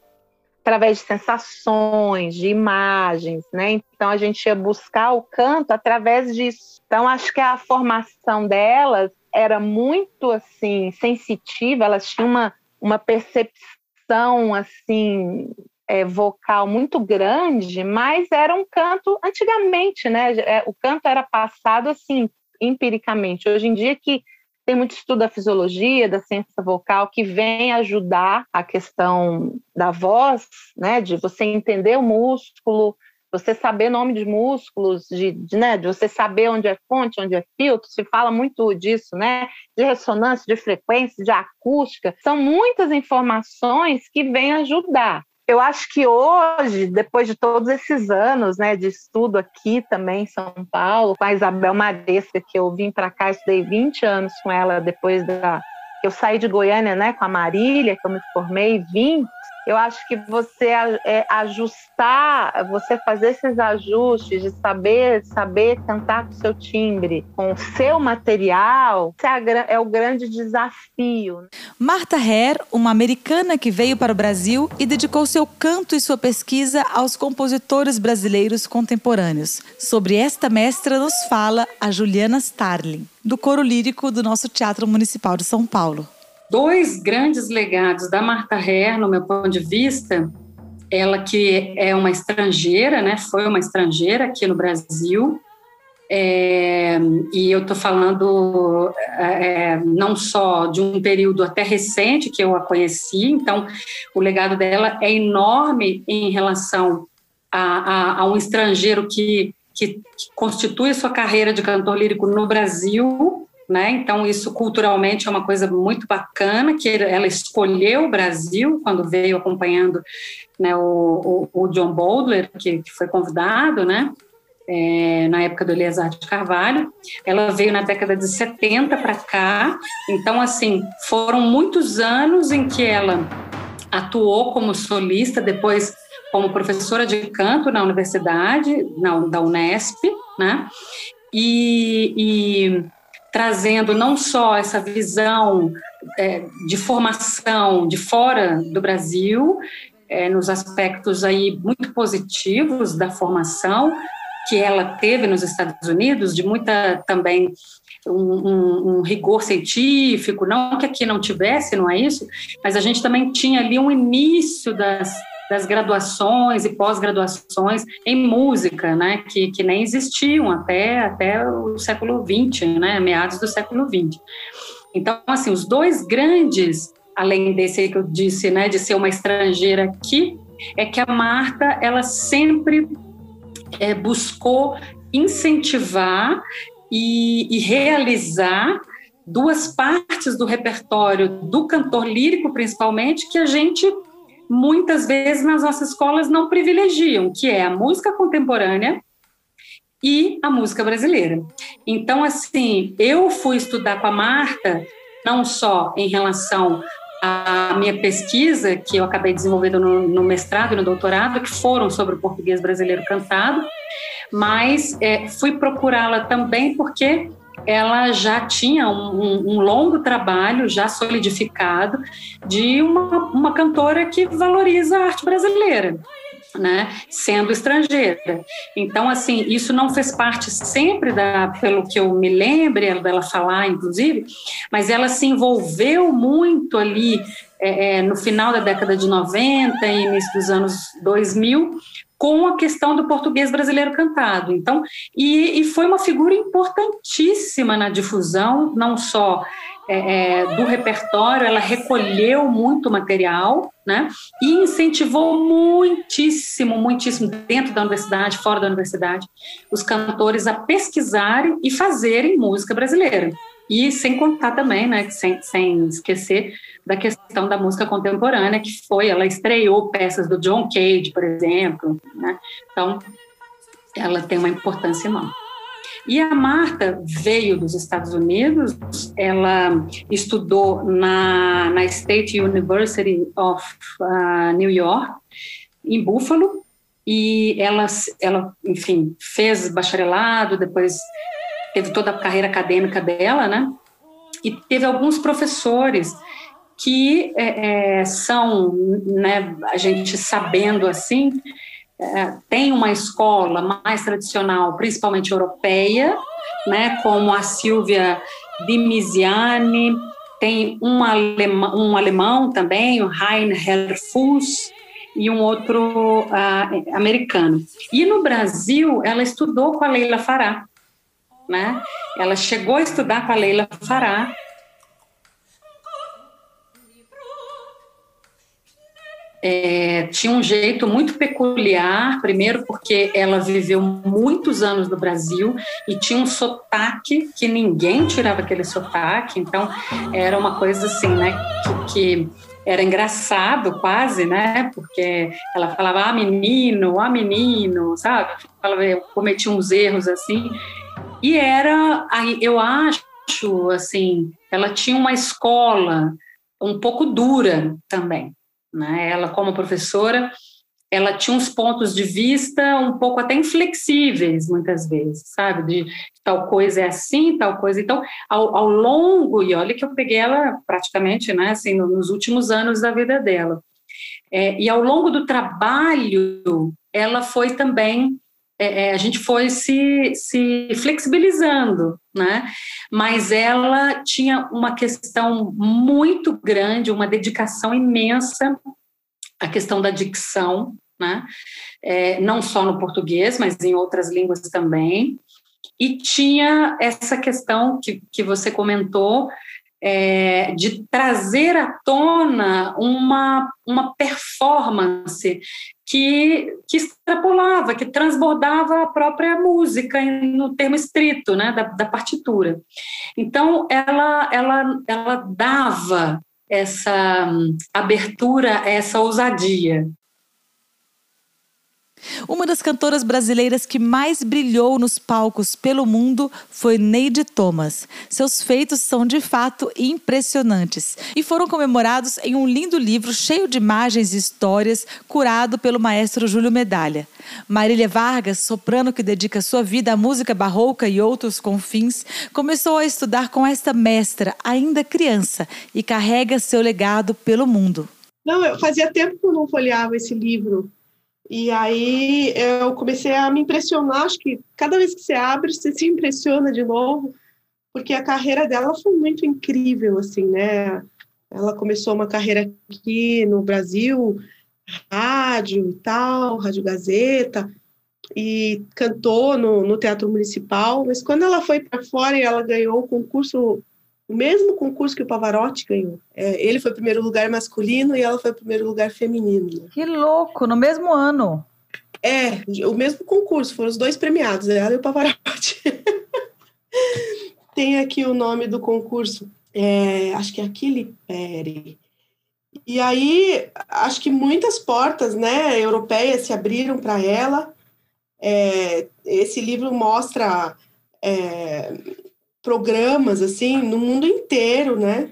Através de sensações, de imagens, né? Então a gente ia buscar o canto através disso. Então acho que a formação delas era muito assim sensitiva, elas tinham uma, uma percepção assim é, vocal muito grande, mas era um canto antigamente, né? É, o canto era passado assim empiricamente. Hoje em dia que tem muito estudo da fisiologia, da ciência vocal, que vem ajudar a questão da voz, né, de você entender o músculo, você saber nome de músculos, de, de, né, de você saber onde é fonte, onde é filtro, se fala muito disso, né, de ressonância, de frequência, de acústica, são muitas informações que vêm ajudar eu acho que hoje, depois de todos esses anos né, de estudo aqui também em São Paulo, com a Isabel Maresca, que eu vim para cá, estudei 20 anos com ela depois da. Eu saí de Goiânia né, com a Marília, que eu me formei, vim eu acho que você é, ajustar, você fazer esses ajustes de saber, saber cantar com o seu timbre, com o seu material, é, é o grande desafio. Marta Herr, uma americana que veio para o Brasil e dedicou seu canto e sua pesquisa aos compositores brasileiros contemporâneos. Sobre esta mestra nos fala a Juliana Starling, do coro lírico do nosso Teatro Municipal de São Paulo dois grandes legados da Marta Herr, no meu ponto de vista, ela que é uma estrangeira, né? Foi uma estrangeira aqui no Brasil. É, e eu estou falando é, não só de um período até recente que eu a conheci, então o legado dela é enorme em relação a, a, a um estrangeiro que, que, que constitui a sua carreira de cantor lírico no Brasil, né? Então, isso culturalmente é uma coisa muito bacana, que ela escolheu o Brasil quando veio acompanhando né, o, o, o John Bowdler, que, que, foi convidado, né? É, na época do Eliezer de Carvalho. Ela veio na década de 70 para cá. Então, assim, foram muitos anos em que ela atuou como solista, depois como professora de canto na universidade, na, da Unesp, né? E, e trazendo não só essa visão é, de formação de fora do Brasil, é, nos aspectos aí muito positivos da formação que ela teve nos Estados Unidos, de muita também um, um, rigor científico, não que aqui não tivesse, não é isso, mas a gente também tinha ali um início das, das graduações e pós-graduações em música, né, que, que nem existiam até, até o século XX, né, meados do século XX. Então, assim, os dois grandes, além desse que eu disse, né, de ser uma estrangeira aqui, é que a Marta, ela sempre é, buscou incentivar e, e realizar duas partes do repertório do cantor lírico, principalmente, que a gente muitas vezes nas nossas escolas não privilegiam, que é a música contemporânea e a música brasileira. Então, assim, eu fui estudar com a Marta, não só em relação à minha pesquisa, que eu acabei desenvolvendo no, no mestrado e no doutorado, que foram sobre o português brasileiro cantado, mas é, fui procurá-la também porque ela já tinha um, um, longo trabalho já solidificado de uma, uma cantora que valoriza a arte brasileira. Né, sendo estrangeira. Então, assim, isso não fez parte sempre da, pelo que eu me lembre dela falar, inclusive, mas ela se envolveu muito ali é, é no final da década de 90 e início dos anos 2000 com a questão do português brasileiro cantado. Então, e, e foi uma figura importantíssima na difusão, não só é, é, do repertório, ela recolheu muito material, né? E incentivou muitíssimo, muitíssimo dentro da universidade, fora da universidade, os cantores a pesquisarem e fazerem música brasileira. E sem contar também, né, sem, sem esquecer da questão da música contemporânea, que foi, ela estreou peças do John Cage, por exemplo, né? Então, ela tem uma importância enorme. E a Marta veio dos Estados Unidos, ela estudou na, na State University of uh, New York, em Buffalo, e ela, ela, enfim, fez bacharelado, depois teve toda a carreira acadêmica dela, né? E teve alguns professores que é, é, são, né, a gente sabendo assim, é, tem uma escola mais tradicional, principalmente europeia, né, como a Silvia Dimiziani, tem um alemão, um alemão também, o Heinher Fuss, e um outro uh, americano. E no Brasil, ela estudou com a Leila Fará, né? Ela chegou a estudar com a Leila Fará. É, tinha um jeito muito peculiar, primeiro porque ela viveu muitos anos no Brasil e tinha um sotaque que ninguém tirava aquele sotaque, então era uma coisa assim, né, que, que era engraçado quase, né, porque ela falava, ah, menino, ah, menino, sabe, eu cometi uns erros assim, e era, eu acho, assim, ela tinha uma escola um pouco dura também, né? Ela, como professora, ela tinha uns pontos de vista um pouco até inflexíveis, muitas vezes, sabe? De tal coisa é assim, tal coisa. Então, ao, ao longo, e olha que eu peguei ela praticamente, né, assim, nos últimos anos da vida dela. É, e ao longo do trabalho, ela foi também é, é, a gente foi se, se flexibilizando, né? Mas ela tinha uma questão muito grande, uma dedicação imensa a questão da dicção, né? É, não só no português, mas em outras línguas também. E tinha essa questão que, que você comentou é, de trazer à tona uma, uma performance que, que extrapolava, que transbordava a própria música no termo estrito né, da, da partitura. Então, ela, ela, ela dava essa hum, abertura, essa ousadia. Uma das cantoras brasileiras que mais brilhou nos palcos pelo mundo foi Neide Thomas. Seus feitos são de fato impressionantes e foram comemorados em um lindo livro cheio de imagens e histórias, curado pelo maestro Júlio Medalha. Marília Vargas, soprano que dedica sua vida à música barroca e outros confins, começou a estudar com esta mestra ainda criança e carrega seu legado pelo mundo. Não, eu fazia tempo que eu não folheava esse livro e aí eu comecei a me impressionar, acho que cada vez que você abre, você se impressiona de novo, porque a carreira dela foi muito incrível, assim, né? Ela começou uma carreira aqui no Brasil, rádio e tal, Rádio Gazeta, e cantou no, no Teatro Municipal, mas quando ela foi para fora e ela ganhou o concurso o mesmo concurso que o Pavarotti ganhou. É, ele foi primeiro lugar masculino e ela foi primeiro lugar feminino. Né? Que louco, no mesmo ano. É, o mesmo concurso, foram os dois premiados, ela e o Pavarotti. Tem aqui o nome do concurso, é, acho que é Aquile Pere. E aí, acho que muitas portas né, europeias se abriram para ela. É, esse livro mostra é, programas assim no mundo inteiro, né?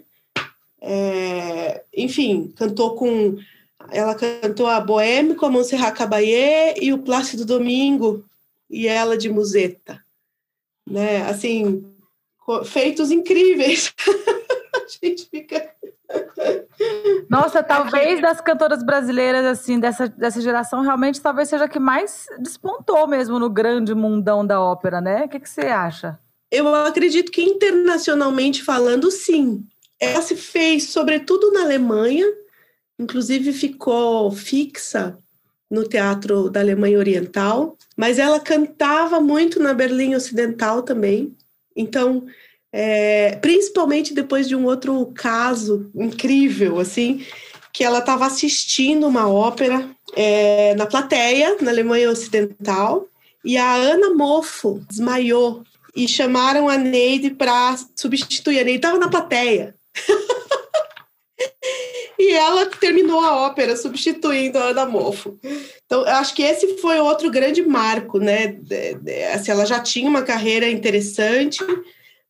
É, enfim, cantou com ela cantou a Bohème com a Montserrat Caballé e o Plácido Domingo e ela de Museta, né? Assim, feitos incríveis. a gente fica nossa, talvez das cantoras brasileiras, assim, dessa, dessa geração, realmente talvez seja a que mais despontou mesmo no grande mundão da ópera, né? O que, que você acha? Eu acredito que internacionalmente falando, sim. Ela se fez, sobretudo na Alemanha, inclusive ficou fixa no Teatro da Alemanha Oriental, mas ela cantava muito na Berlim Ocidental também. Então, é, principalmente depois de um outro caso incrível, assim, que ela estava assistindo uma ópera é, na plateia, na Alemanha Ocidental, e a Ana Mofo desmaiou e chamaram a Neide para substituir. A Neide estava na plateia. e ela terminou a ópera substituindo a Ana Mofo. Então, acho que esse foi outro grande marco, né? Assim, ela já tinha uma carreira interessante,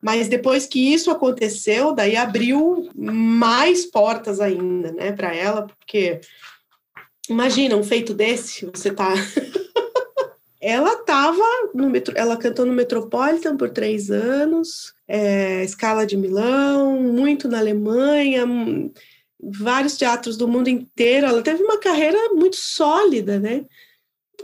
mas depois que isso aconteceu, daí abriu mais portas ainda, né, para ela, porque imagina um feito desse, você tá ela estava no metro, ela cantou no Metropolitan por três anos, é, Escala de Milão, muito na Alemanha, vários teatros do mundo inteiro. Ela teve uma carreira muito sólida, né?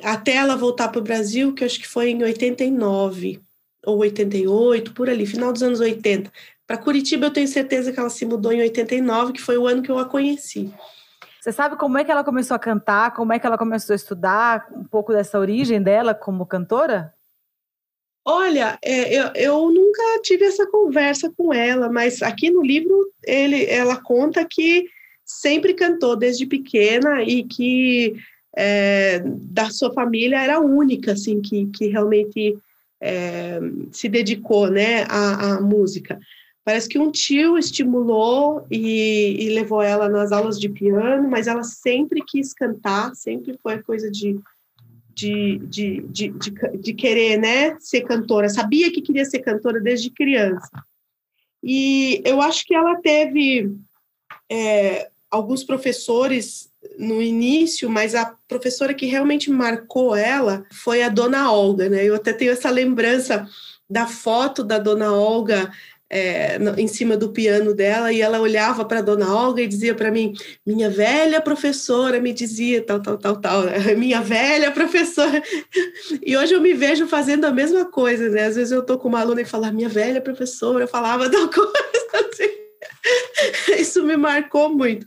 Até ela voltar para o Brasil, que acho que foi em 89 ou 88, por ali, final dos anos 80. Para Curitiba, eu tenho certeza que ela se mudou em 89, que foi o ano que eu a conheci. Você sabe como é que ela começou a cantar? Como é que ela começou a estudar? Um pouco dessa origem dela como cantora? Olha, é, eu, eu nunca tive essa conversa com ela, mas aqui no livro ele, ela conta que sempre cantou desde pequena e que é, da sua família era a única assim que, que realmente é, se dedicou né, à, à música. Parece que um tio estimulou e, e, levou ela nas aulas de piano, mas ela sempre quis cantar, sempre foi coisa de, de, de, de, de, querer né, ser cantora. Sabia que queria ser cantora desde criança. E eu acho que ela teve é, alguns professores no início, mas a professora que realmente marcou ela foi a dona Olga, né? Eu até tenho essa lembrança da foto da dona Olga é, em cima do piano dela e ela olhava para Dona Olga e dizia para mim: minha velha professora me dizia tal, tal, tal, tal, né? minha velha professora. E hoje eu me vejo fazendo a mesma coisa, né? Às vezes eu tô com uma aluna e falo: minha velha professora, falava tal coisa assim. Isso me marcou muito.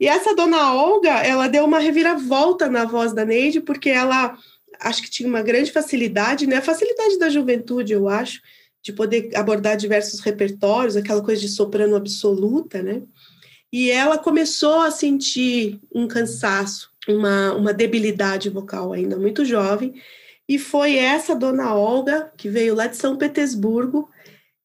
E essa dona Olga, ela deu uma reviravolta na voz da Neide, porque ela acho que tinha uma grande facilidade, né? A facilidade da juventude, eu acho, de poder abordar diversos repertórios, aquela coisa de soprano absoluta, né? E ela começou a sentir um cansaço, uma, uma debilidade vocal ainda muito jovem, e foi essa dona Olga, que veio lá de São Petersburgo,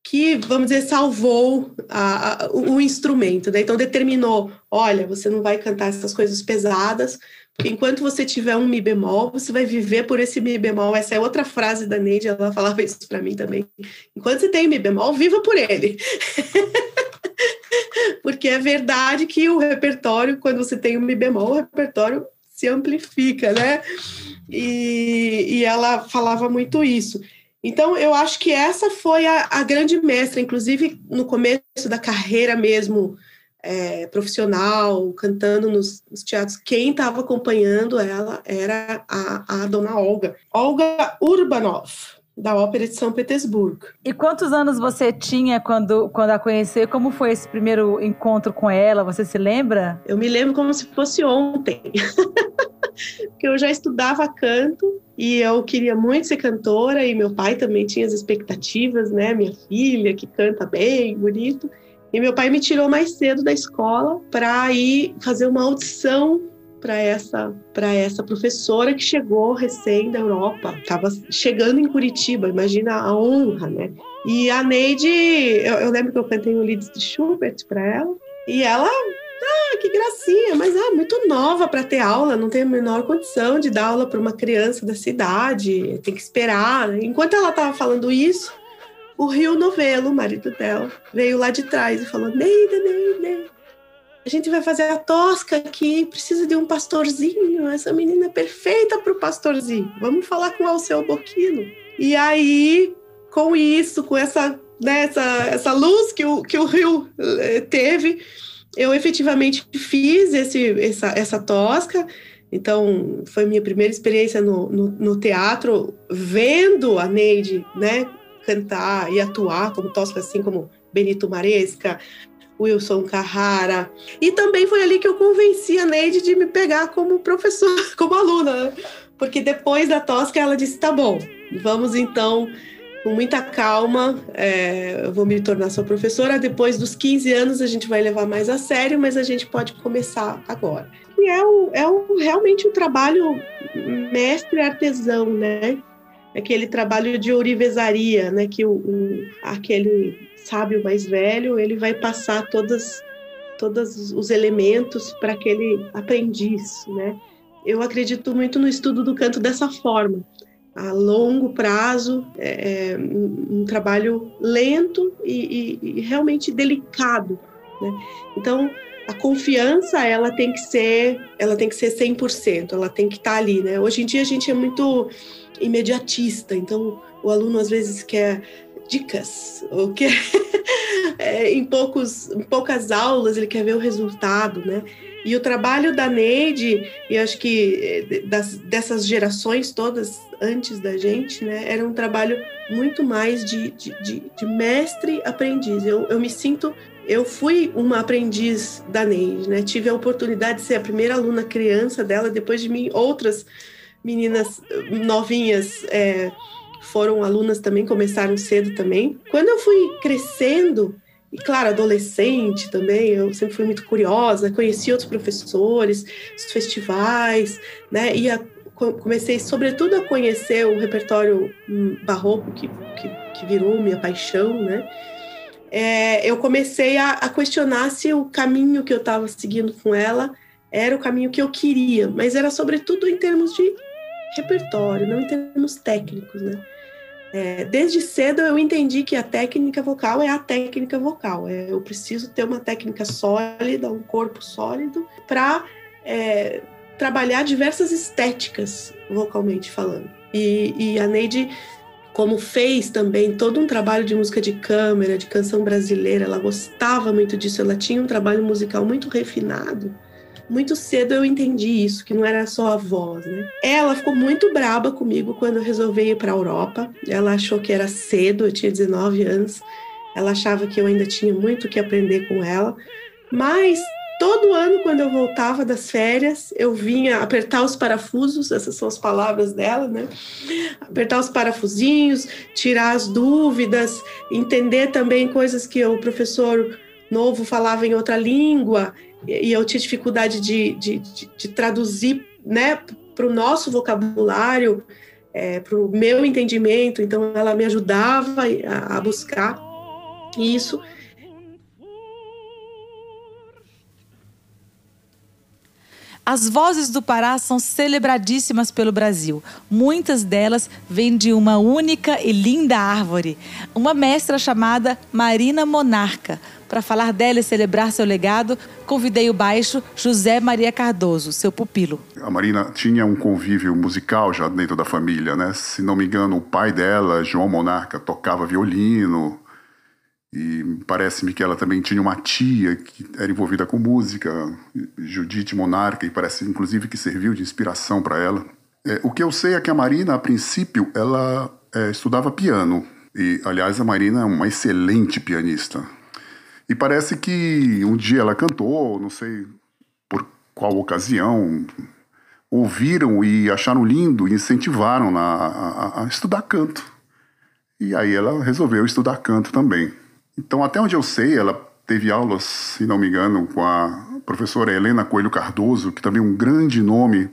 que, vamos dizer, salvou a, a, o instrumento. Né? Então, determinou: olha, você não vai cantar essas coisas pesadas, enquanto você tiver um Mi bemol, você vai viver por esse Mi bemol. Essa é outra frase da Neide, ela falava isso para mim também. Enquanto você tem Mi bemol, viva por ele. porque é verdade que o repertório, quando você tem um Mi bemol, o repertório se amplifica, né? E, e ela falava muito isso. Então, eu acho que essa foi a, a grande mestra, inclusive no começo da carreira mesmo é, profissional, cantando nos, nos teatros. Quem estava acompanhando ela era a, a dona Olga, Olga Urbanov da Ópera de São Petersburgo. E quantos anos você tinha quando, quando a conheceu? Como foi esse primeiro encontro com ela? Você se lembra? Eu me lembro como se fosse ontem. Porque eu já estudava canto e eu queria muito ser cantora e meu pai também tinha as expectativas, né? Minha filha que canta bem, bonito. E meu pai me tirou mais cedo da escola para ir fazer uma audição para essa para essa professora que chegou recém da Europa, estava chegando em Curitiba, imagina a honra, né? E a Neide, eu, eu lembro que eu cantei um Lied de Schubert para ela, e ela ah, que gracinha, mas ah, muito nova para ter aula, não tem a menor condição de dar aula para uma criança da cidade, tem que esperar. Enquanto ela estava falando isso, o Rio Novelo, o marido dela, veio lá de trás e falou: Neida, Neida, a gente vai fazer a tosca aqui, precisa de um pastorzinho, essa menina é perfeita para o pastorzinho. Vamos falar com o Alceu Boquino. E aí, com isso, com essa, né, essa, essa luz que o, que o Rio eh, teve, eu efetivamente fiz esse, essa, essa tosca. Então, foi minha primeira experiência no, no, no, teatro, vendo a Neide né, cantar e atuar como tosca, assim como Benito Maresca, Wilson Carrara. E também foi ali que eu convenci a Neide de me pegar como professora, como aluna. Né? Porque depois da tosca, ela disse: tá bom, vamos então com muita calma, é, eu vou me tornar sua professora. Depois dos 15 anos, a gente vai levar mais a sério, mas a gente pode começar agora. E é, um, é um, realmente um trabalho mestre artesão, né? Aquele trabalho de ourivesaria, né? Que o, o, aquele sábio mais velho, ele vai passar todas, todos os elementos para aquele aprendiz, né? Eu acredito muito no estudo do canto dessa forma a longo prazo, é, é um, um, trabalho lento e, e, e realmente delicado. Né? Então, a confiança ela tem que ser ela tem que ser 100%, ela tem que estar tá ali, né? Hoje em dia a gente é muito imediatista, então o aluno às vezes quer dicas, ou quer é, em poucos em poucas aulas ele quer ver o resultado, né? E o trabalho da Neide, e acho que eh, das, dessas gerações todas antes da gente, né, era um trabalho muito mais de, de, de, de mestre-aprendiz. Eu, eu me sinto eu fui uma aprendiz da Neide, né? Tive a oportunidade de ser a primeira aluna criança dela. Depois de mim, outras meninas novinhas é, foram alunas também, começaram cedo também. Quando eu fui crescendo, e claro, adolescente também, eu sempre fui muito curiosa, conheci outros professores, os festivais, né? Ia, comecei, sobretudo, a conhecer o repertório hum, barroco, que, que, que virou minha paixão, né? É, eu comecei a, a questionar se o caminho que eu estava seguindo com ela era o caminho que eu queria, mas era sobretudo em termos de repertório, não em termos técnicos, né? É, desde cedo eu entendi que a técnica vocal é a técnica vocal. É, eu preciso ter uma técnica sólida, um corpo sólido, para é, trabalhar diversas estéticas vocalmente falando. E, e a Neide, como fez também todo um trabalho de música de câmera, de canção brasileira, ela gostava muito disso, ela tinha um trabalho musical muito refinado muito cedo eu entendi isso, que não era só a voz, né? Ela ficou muito braba comigo quando eu resolvi ir para a Europa. Ela achou que era cedo, eu tinha 19 anos. Ela achava que eu ainda tinha muito que aprender com ela. Mas todo ano, quando eu voltava das férias, eu vinha apertar os parafusos, essas são as palavras dela, né? Apertar os parafusinhos, tirar as dúvidas, entender também coisas que o professor novo falava em outra língua, e eu tinha dificuldade de, de, de, de traduzir né, para o nosso vocabulário, é, para o meu entendimento, então ela me ajudava a, a buscar isso. As vozes do Pará são celebradíssimas pelo Brasil. Muitas delas vêm de uma única e linda árvore, uma mestra chamada Marina Monarca. Para falar dela e celebrar seu legado, convidei o baixo José Maria Cardoso, seu pupilo. A Marina tinha um convívio musical já dentro da família, né? Se não me engano, o pai dela, João Monarca, tocava violino, e parece-me que ela também tinha uma tia que era envolvida com música, Judite Monarca, e parece inclusive que serviu de inspiração para ela. É, o que eu sei é que a Marina, a princípio, ela é, estudava piano. E, aliás, a Marina é uma excelente pianista. E parece que um dia ela cantou, não sei por qual ocasião, ouviram e acharam lindo e incentivaram a, a, a estudar canto. E aí ela resolveu estudar canto também. Então, até onde eu sei, ela teve aulas, se não me engano, com a professora Helena Coelho Cardoso, que também é um grande nome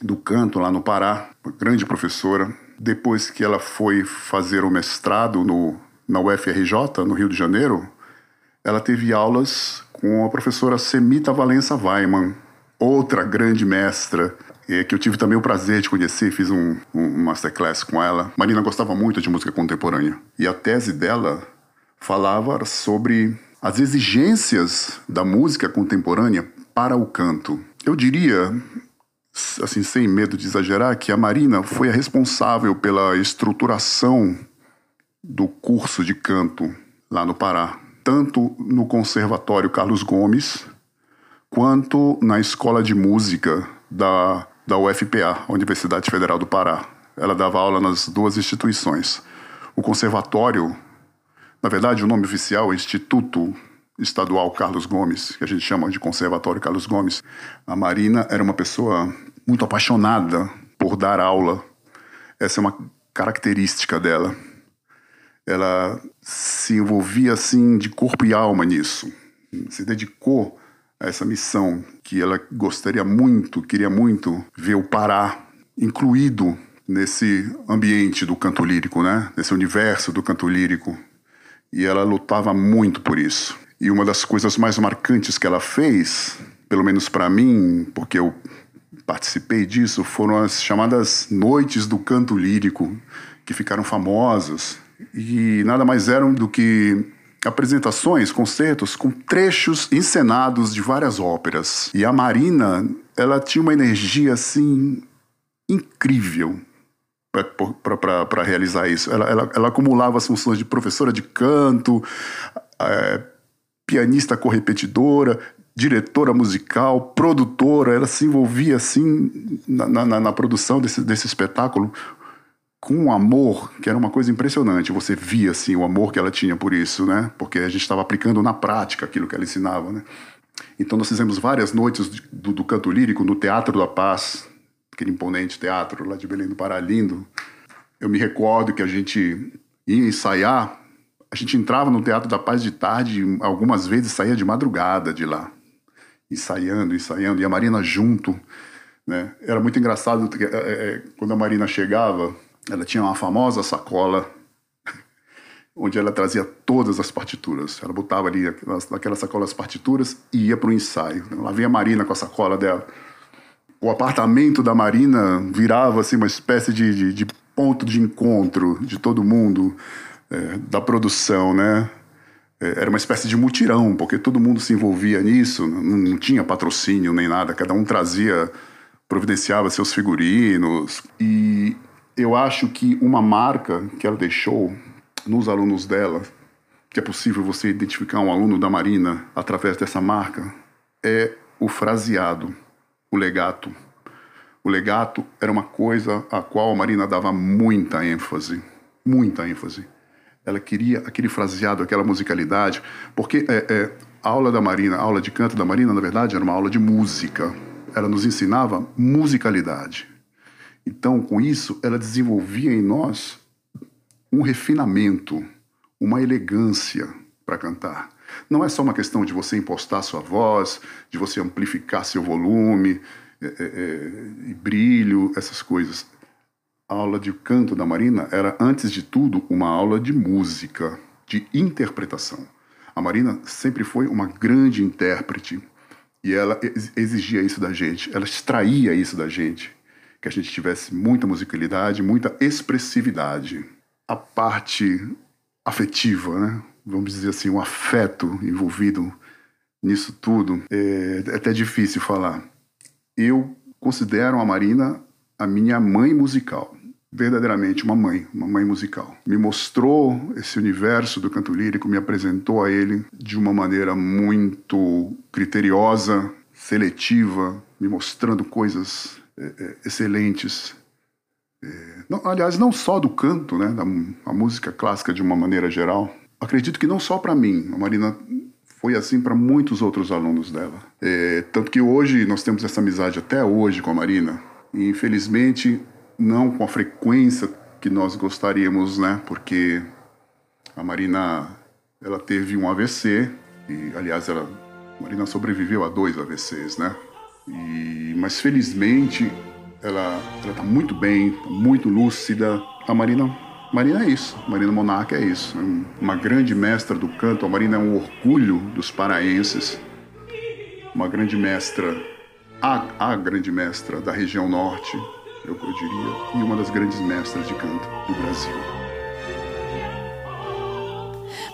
do canto lá no Pará, uma grande professora. Depois que ela foi fazer o mestrado no, na UFRJ, no Rio de Janeiro, ela teve aulas com a professora Semita Valença Weiman, outra grande mestra, que eu tive também o prazer de conhecer, fiz um, um masterclass com ela. Marina gostava muito de música contemporânea. E a tese dela falava sobre as exigências da música contemporânea para o canto. Eu diria, assim, sem medo de exagerar, que a Marina foi a responsável pela estruturação do curso de canto lá no Pará, tanto no Conservatório Carlos Gomes, quanto na Escola de Música da, da UFPA, Universidade Federal do Pará. Ela dava aula nas duas instituições. O conservatório na verdade, o nome oficial é Instituto Estadual Carlos Gomes, que a gente chama de Conservatório Carlos Gomes. A Marina era uma pessoa muito apaixonada por dar aula. Essa é uma característica dela. Ela se envolvia assim de corpo e alma nisso. Se dedicou a essa missão que ela gostaria muito, queria muito ver o Pará incluído nesse ambiente do canto lírico, né? Nesse universo do canto lírico e ela lutava muito por isso. E uma das coisas mais marcantes que ela fez, pelo menos para mim, porque eu participei disso, foram as chamadas Noites do Canto Lírico, que ficaram famosas e nada mais eram do que apresentações, concertos com trechos encenados de várias óperas. E a Marina, ela tinha uma energia assim incrível para realizar isso. Ela, ela, ela, acumulava as funções de professora de canto, é, pianista correpetidora, diretora musical, produtora. Ela se envolvia assim na, na, na produção desse, desse espetáculo com um amor que era uma coisa impressionante. Você via assim o amor que ela tinha por isso, né? Porque a gente estava aplicando na prática aquilo que ela ensinava, né? Então nós fizemos várias noites do, do canto lírico no Teatro da Paz, aquele imponente teatro lá de Belém do Pará, lindo. Eu me recordo que a gente ia ensaiar, a gente entrava no Teatro da Paz de tarde, algumas vezes saía de madrugada de lá, ensaiando, ensaiando, e a Marina junto. Né? Era muito engraçado, é, é, quando a Marina chegava, ela tinha uma famosa sacola onde ela trazia todas as partituras. Ela botava ali naquela sacola as partituras e ia para o ensaio. Lá vinha a Marina com a sacola dela o apartamento da Marina virava assim uma espécie de, de, de ponto de encontro de todo mundo é, da produção, né? É, era uma espécie de mutirão, porque todo mundo se envolvia nisso, não, não tinha patrocínio nem nada, cada um trazia, providenciava seus figurinos. E eu acho que uma marca que ela deixou nos alunos dela, que é possível você identificar um aluno da Marina através dessa marca, é o fraseado o legato. O legato era uma coisa a qual a Marina dava muita ênfase, muita ênfase. Ela queria aquele fraseado, aquela musicalidade, porque é, é, A aula da Marina, a aula de canto da Marina, na verdade, era uma aula de música. Ela nos ensinava musicalidade. Então, com isso, ela desenvolvia em nós um refinamento, uma elegância para cantar. Não é só uma questão de você impostar sua voz, de você amplificar seu volume é, é, é, e brilho, essas coisas. A aula de canto da Marina era, antes de tudo, uma aula de música, de interpretação. A Marina sempre foi uma grande intérprete e ela exigia isso da gente, ela extraía isso da gente, que a gente tivesse muita musicalidade, muita expressividade. A parte afetiva, né? vamos dizer assim, o afeto envolvido nisso tudo, é, é até difícil falar. Eu considero a Marina a minha mãe musical, verdadeiramente uma mãe, uma mãe musical. Me mostrou esse universo do canto lírico, me apresentou a ele de uma maneira muito criteriosa, seletiva, me mostrando coisas excelentes. É, não, aliás, não só do canto, né, da música clássica de uma maneira geral, acredito que não só para mim, a Marina foi assim para muitos outros alunos dela. É, tanto que hoje nós temos essa amizade até hoje com a Marina. E infelizmente não com a frequência que nós gostaríamos, né? Porque a Marina ela teve um AVC e aliás ela a Marina sobreviveu a dois AVCs, né? E, mas felizmente ela está muito bem, tá muito lúcida. A Marina Marina é isso, Marina Monarca é isso. É uma grande mestra do canto, a Marina é um orgulho dos paraenses. Uma grande mestra, a, a grande mestra da região norte, eu, eu diria, e uma das grandes mestras de canto do Brasil.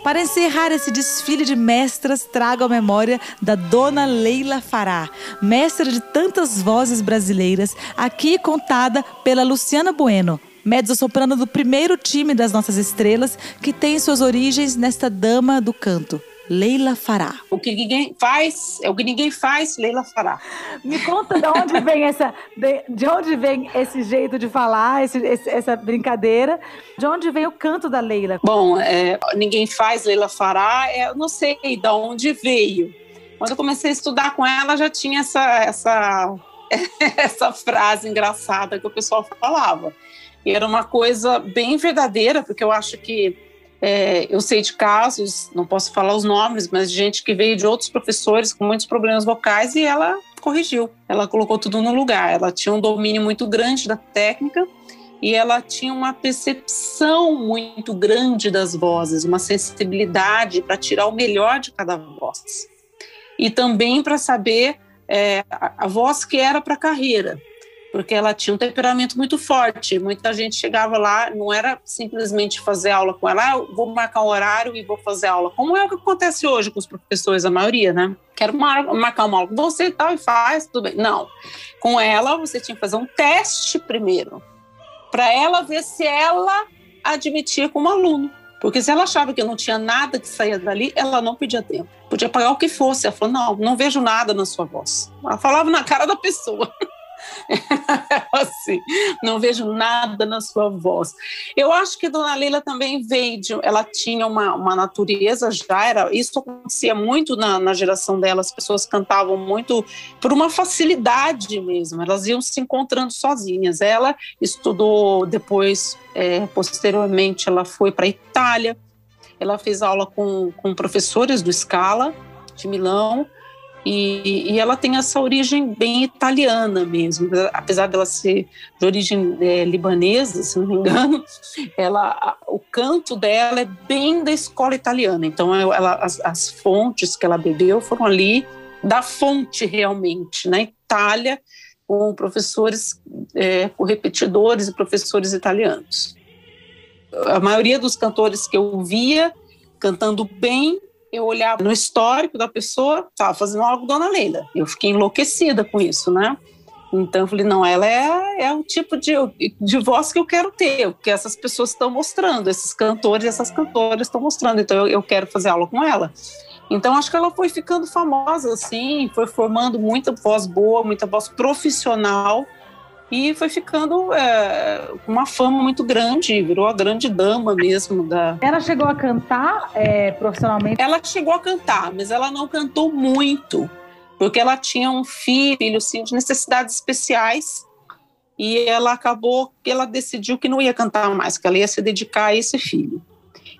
Para encerrar esse desfile de mestras, trago a memória da Dona Leila Fará, mestra de tantas vozes brasileiras, aqui contada pela Luciana Bueno, mezzo-soprano do primeiro time das nossas estrelas, que tem suas origens nesta dama do canto. Leila Fará. O que ninguém faz, é o que ninguém faz, Leila Fará. Me conta de onde vem essa, de, de onde vem esse jeito de falar, esse, esse, essa brincadeira, de onde vem o canto da Leila? Bom, é, ninguém faz, Leila Fará, é, eu não sei de onde veio. Quando eu comecei a estudar com ela, já tinha essa, essa, essa frase engraçada que o pessoal falava. E era uma coisa bem verdadeira, porque eu acho que é, eu sei de casos, não posso falar os nomes, mas de gente que veio de outros professores com muitos problemas vocais e ela corrigiu. Ela colocou tudo no lugar. Ela tinha um domínio muito grande da técnica e ela tinha uma percepção muito grande das vozes, uma sensibilidade para tirar o melhor de cada voz. E também para saber é, a, a voz que era para a carreira porque ela tinha um temperamento muito forte. Muita gente chegava lá, não era simplesmente fazer aula com ela, ah, vou marcar um horário e vou fazer aula, como é o que acontece hoje com os professores, a maioria, né? Quero mar marcar uma aula com você e tal, e faz, tudo bem. Não. Com ela, você tinha que fazer um teste primeiro, para ela ver se ela admitia como aluno. Porque se ela achava que não tinha nada que saía dali, ela não pedia tempo. Podia pagar o que fosse. Ela falou: não, não vejo nada na sua voz. Ela falava na cara da pessoa. assim, não vejo nada na sua voz. Eu acho que Dona Leila também veio de, ela tinha uma, uma natureza já, era, isso acontecia muito na, na geração dela, as pessoas cantavam muito por uma facilidade mesmo, elas iam se encontrando sozinhas. Ela estudou depois, é, posteriormente, ela foi para Itália, ela fez aula com, com professores do Scala, de Milão, e, e, ela tem essa origem bem italiana mesmo, apesar dela ser de origem é, libanesa, se não me engano, ela, o canto dela é bem da escola italiana. Então, ela, as, as fontes que ela bebeu foram ali da fonte realmente, na Itália, com professores, é, com repetidores e professores italianos. A maioria dos cantores que eu via cantando bem eu olhava no histórico da pessoa, estava fazendo algo Dona Leila. Eu fiquei enlouquecida com isso, né? Então eu falei, não, ela é, é o tipo de, de voz que eu quero ter, que essas pessoas estão mostrando, esses cantores e essas cantoras estão mostrando, então eu, eu quero fazer aula com ela. Então acho que ela foi ficando famosa assim, foi formando muita voz boa, muita voz profissional e foi ficando é, uma fama muito grande, virou a grande dama mesmo da. Ela chegou a cantar é, profissionalmente? Ela chegou a cantar, mas ela não cantou muito, porque ela tinha um filho assim, de necessidades especiais e ela acabou que ela decidiu que não ia cantar mais, que ela ia se dedicar a esse filho.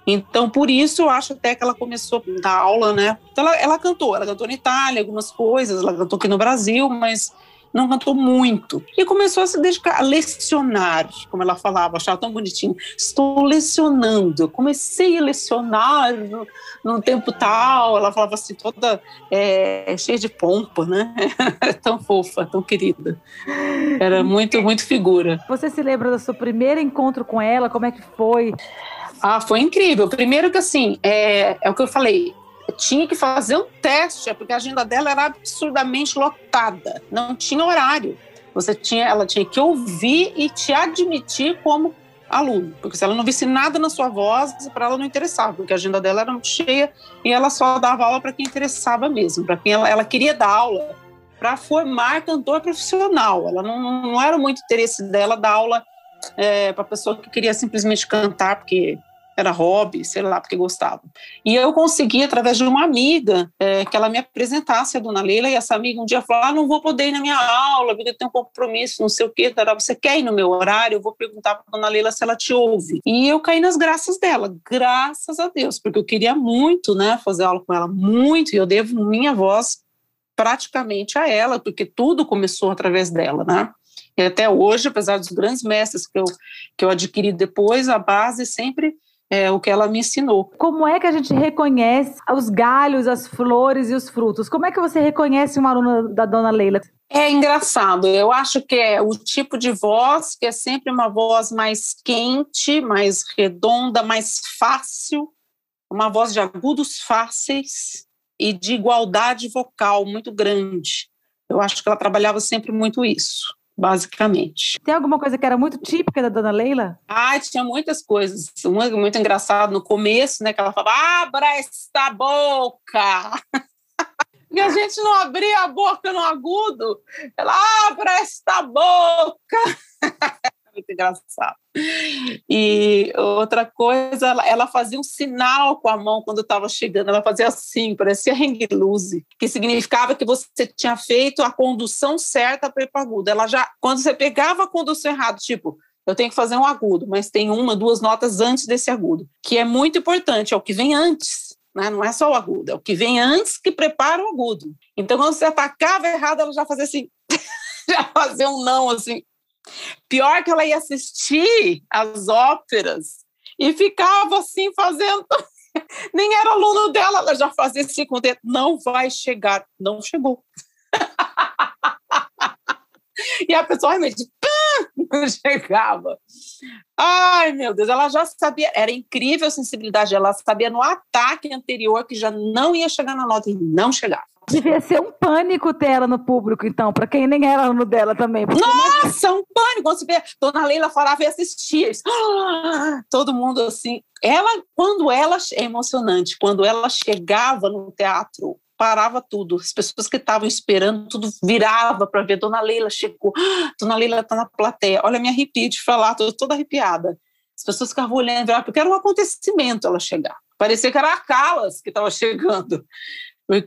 Então, por isso, eu acho até que ela começou a dar aula, né? Então, ela, ela cantou, ela cantou na Itália, algumas coisas, ela cantou aqui no Brasil, mas não cantou muito. E começou a se dedicar a lecionar, como ela falava, achava tão bonitinho. Estou lecionando. Comecei a lecionar no, num tempo tal. Ela falava assim, toda é, cheia de pompa, né? tão fofa, tão querida. Era muito, muito figura. Você se lembra do seu primeiro encontro com ela? Como é que foi? Ah, foi incrível. Primeiro que assim, é, é o que eu falei, tinha que fazer um teste, é porque a agenda dela era absurdamente lotada, não tinha horário. Você tinha, ela tinha que ouvir e te admitir como aluno, porque se ela não visse nada na sua voz, para ela não interessava, porque a agenda dela era muito cheia e ela só dava aula para quem interessava mesmo, para quem ela, ela queria dar aula para formar cantor profissional. Ela não, não era muito interesse dela dar aula é, para pessoa que queria simplesmente cantar, porque era hobby, sei lá, porque gostava. E eu consegui, através de uma amiga, é, que ela me apresentasse a dona Leila, e essa amiga um dia falou: Ah, não vou poder ir na minha aula, porque eu tenho um compromisso, não sei o quê. Você quer ir no meu horário? Eu vou perguntar para dona Leila se ela te ouve. E eu caí nas graças dela, graças a Deus, porque eu queria muito, né, fazer aula com ela, muito, e eu devo minha voz praticamente a ela, porque tudo começou através dela, né? E até hoje, apesar dos grandes mestres que eu, que eu adquiri depois, a base sempre é, o que ela me ensinou. Como é que a gente reconhece os galhos, as flores e os frutos? Como é que você reconhece uma aluna da dona Leila? É engraçado, eu acho que é o tipo de voz que é sempre uma voz mais quente, mais redonda, mais fácil, uma voz de agudos fáceis e de igualdade vocal muito grande. Eu acho que ela trabalhava sempre muito isso basicamente. Tem alguma coisa que era muito típica da dona Leila? Ah, tinha muitas coisas. Uma muito engraçado no começo, né? Que ela falava, abra esta boca! e a gente não abria a boca no agudo. Ela, abra esta boca! muito engraçado. E outra coisa, ela, ela, fazia um sinal com a mão quando estava chegando, ela fazia assim, parecia hang loose, que significava que você tinha feito a condução certa para para agudo. Ela já, quando você pegava a condução errada, tipo, eu tenho que fazer um agudo, mas tem uma, duas notas antes desse agudo, que é muito importante, é o que vem antes. Né? Não é só o agudo, é o que vem antes que prepara o agudo. Então, quando você atacava errado, ela já fazia assim, já fazia um não, assim, Pior que ela ia assistir as óperas e ficava assim fazendo. Nem era aluno dela, ela já fazia assim com o dedo. Não vai chegar. Não chegou. e a pessoa realmente não chegava. Ai, meu Deus, ela já sabia, era incrível a sensibilidade, ela sabia no ataque anterior que já não ia chegar na nota e não chegava. Devia ser um pânico ter ela no público, então, para quem nem era aluno dela também. Nossa, um pânico! Quando você vê, Dona Leila falava e assistia. Todo mundo assim. Ela, quando ela, é emocionante, quando ela chegava no teatro, parava tudo. As pessoas que estavam esperando, tudo virava para ver. Dona Leila chegou. Dona Leila está na plateia. Olha, me arrepio de falar, estou toda arrepiada. As pessoas ficavam olhando, porque era um acontecimento ela chegar. Parecia que era a Calas que estava chegando.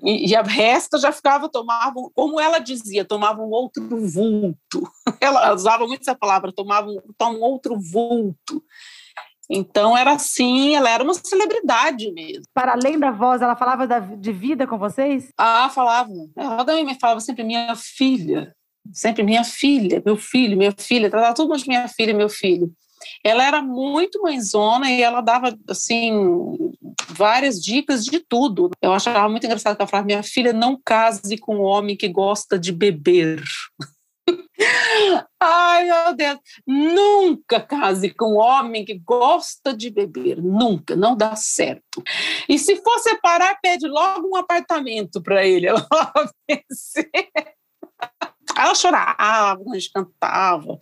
E a resta já ficava, tomavam, como ela dizia, tomavam um outro vulto. Ela usava muito essa palavra, tomavam um outro vulto. Então era assim, ela era uma celebridade mesmo. Para além da voz, ela falava da, de vida com vocês? Ah, falava. Ela também me falava sempre minha filha, sempre minha filha, meu filho, minha filha, tratava tudo de minha filha, meu filho. Ela era muito mãezona e ela dava, assim, várias dicas de tudo. Eu achava muito engraçado que ela falava: minha filha, não case com um homem que gosta de beber. Ai, meu Deus, nunca case com um homem que gosta de beber, nunca, não dá certo. E se for separar, pede logo um apartamento para ele. Ela Ela chorava quando a gente cantava.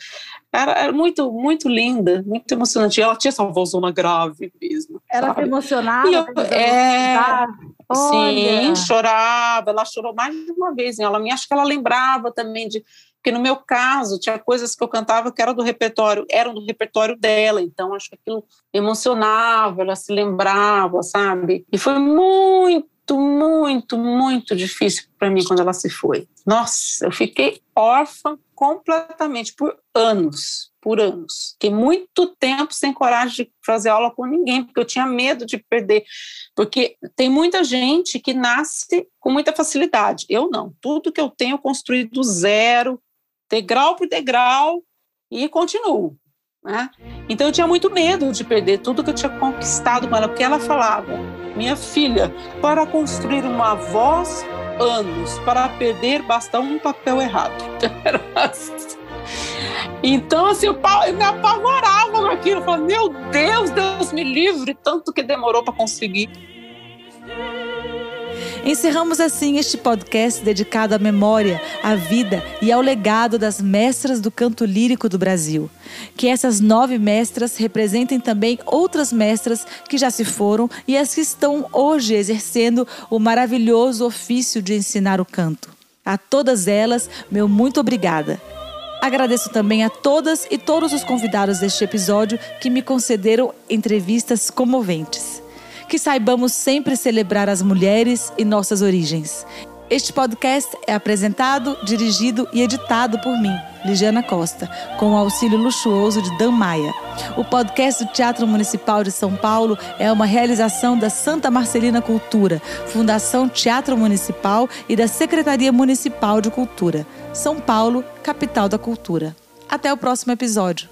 Era, era, muito, muito linda, muito emocionante. Ela tinha essa vozona grave mesmo. Ela sabe? se emocionava? Eu- é, Sim, chorava. Ela chorou mais de uma vez. Ela me acho que ela lembrava também de porque no meu caso tinha coisas que eu cantava que eram do repertório, eram do repertório dela. Então acho que aquilo emocionava, ela se lembrava, sabe? E foi muito, muito, muito difícil para mim quando ela se foi. Nossa, eu fiquei órfã completamente por anos, por anos. Fiquei muito tempo sem coragem de fazer aula com ninguém, porque eu tinha medo de perder. Porque tem muita gente que nasce com muita facilidade. Eu não. Tudo que eu tenho eu construí do zero, degrau por degrau, e continuo. Né? Então eu tinha muito medo de perder tudo que eu tinha conquistado com ela, porque ela falava, minha filha, para construir uma voz, anos, para perder basta um papel errado. Então, assim, eu me apavorava com aquilo. Eu falava, meu Deus, Deus me livre, tanto que demorou para conseguir. Encerramos assim este podcast dedicado à memória, à vida e ao legado das mestras do canto lírico do Brasil. Que essas nove mestras representem também outras mestras que já se foram e as que estão hoje exercendo o maravilhoso ofício de ensinar o canto. A todas elas, meu muito obrigada. Agradeço também a todas e todos os convidados deste episódio que me concederam entrevistas comoventes. Que saibamos sempre celebrar as mulheres e nossas origens. Este podcast é apresentado, dirigido e editado por mim, Ligiana Costa, com o auxílio luxuoso de Dan Maia. O podcast do Teatro Municipal de São Paulo é uma realização da Santa Marcelina Cultura, Fundação Teatro Municipal e da Secretaria Municipal de Cultura. São Paulo, capital da cultura. Até o próximo episódio.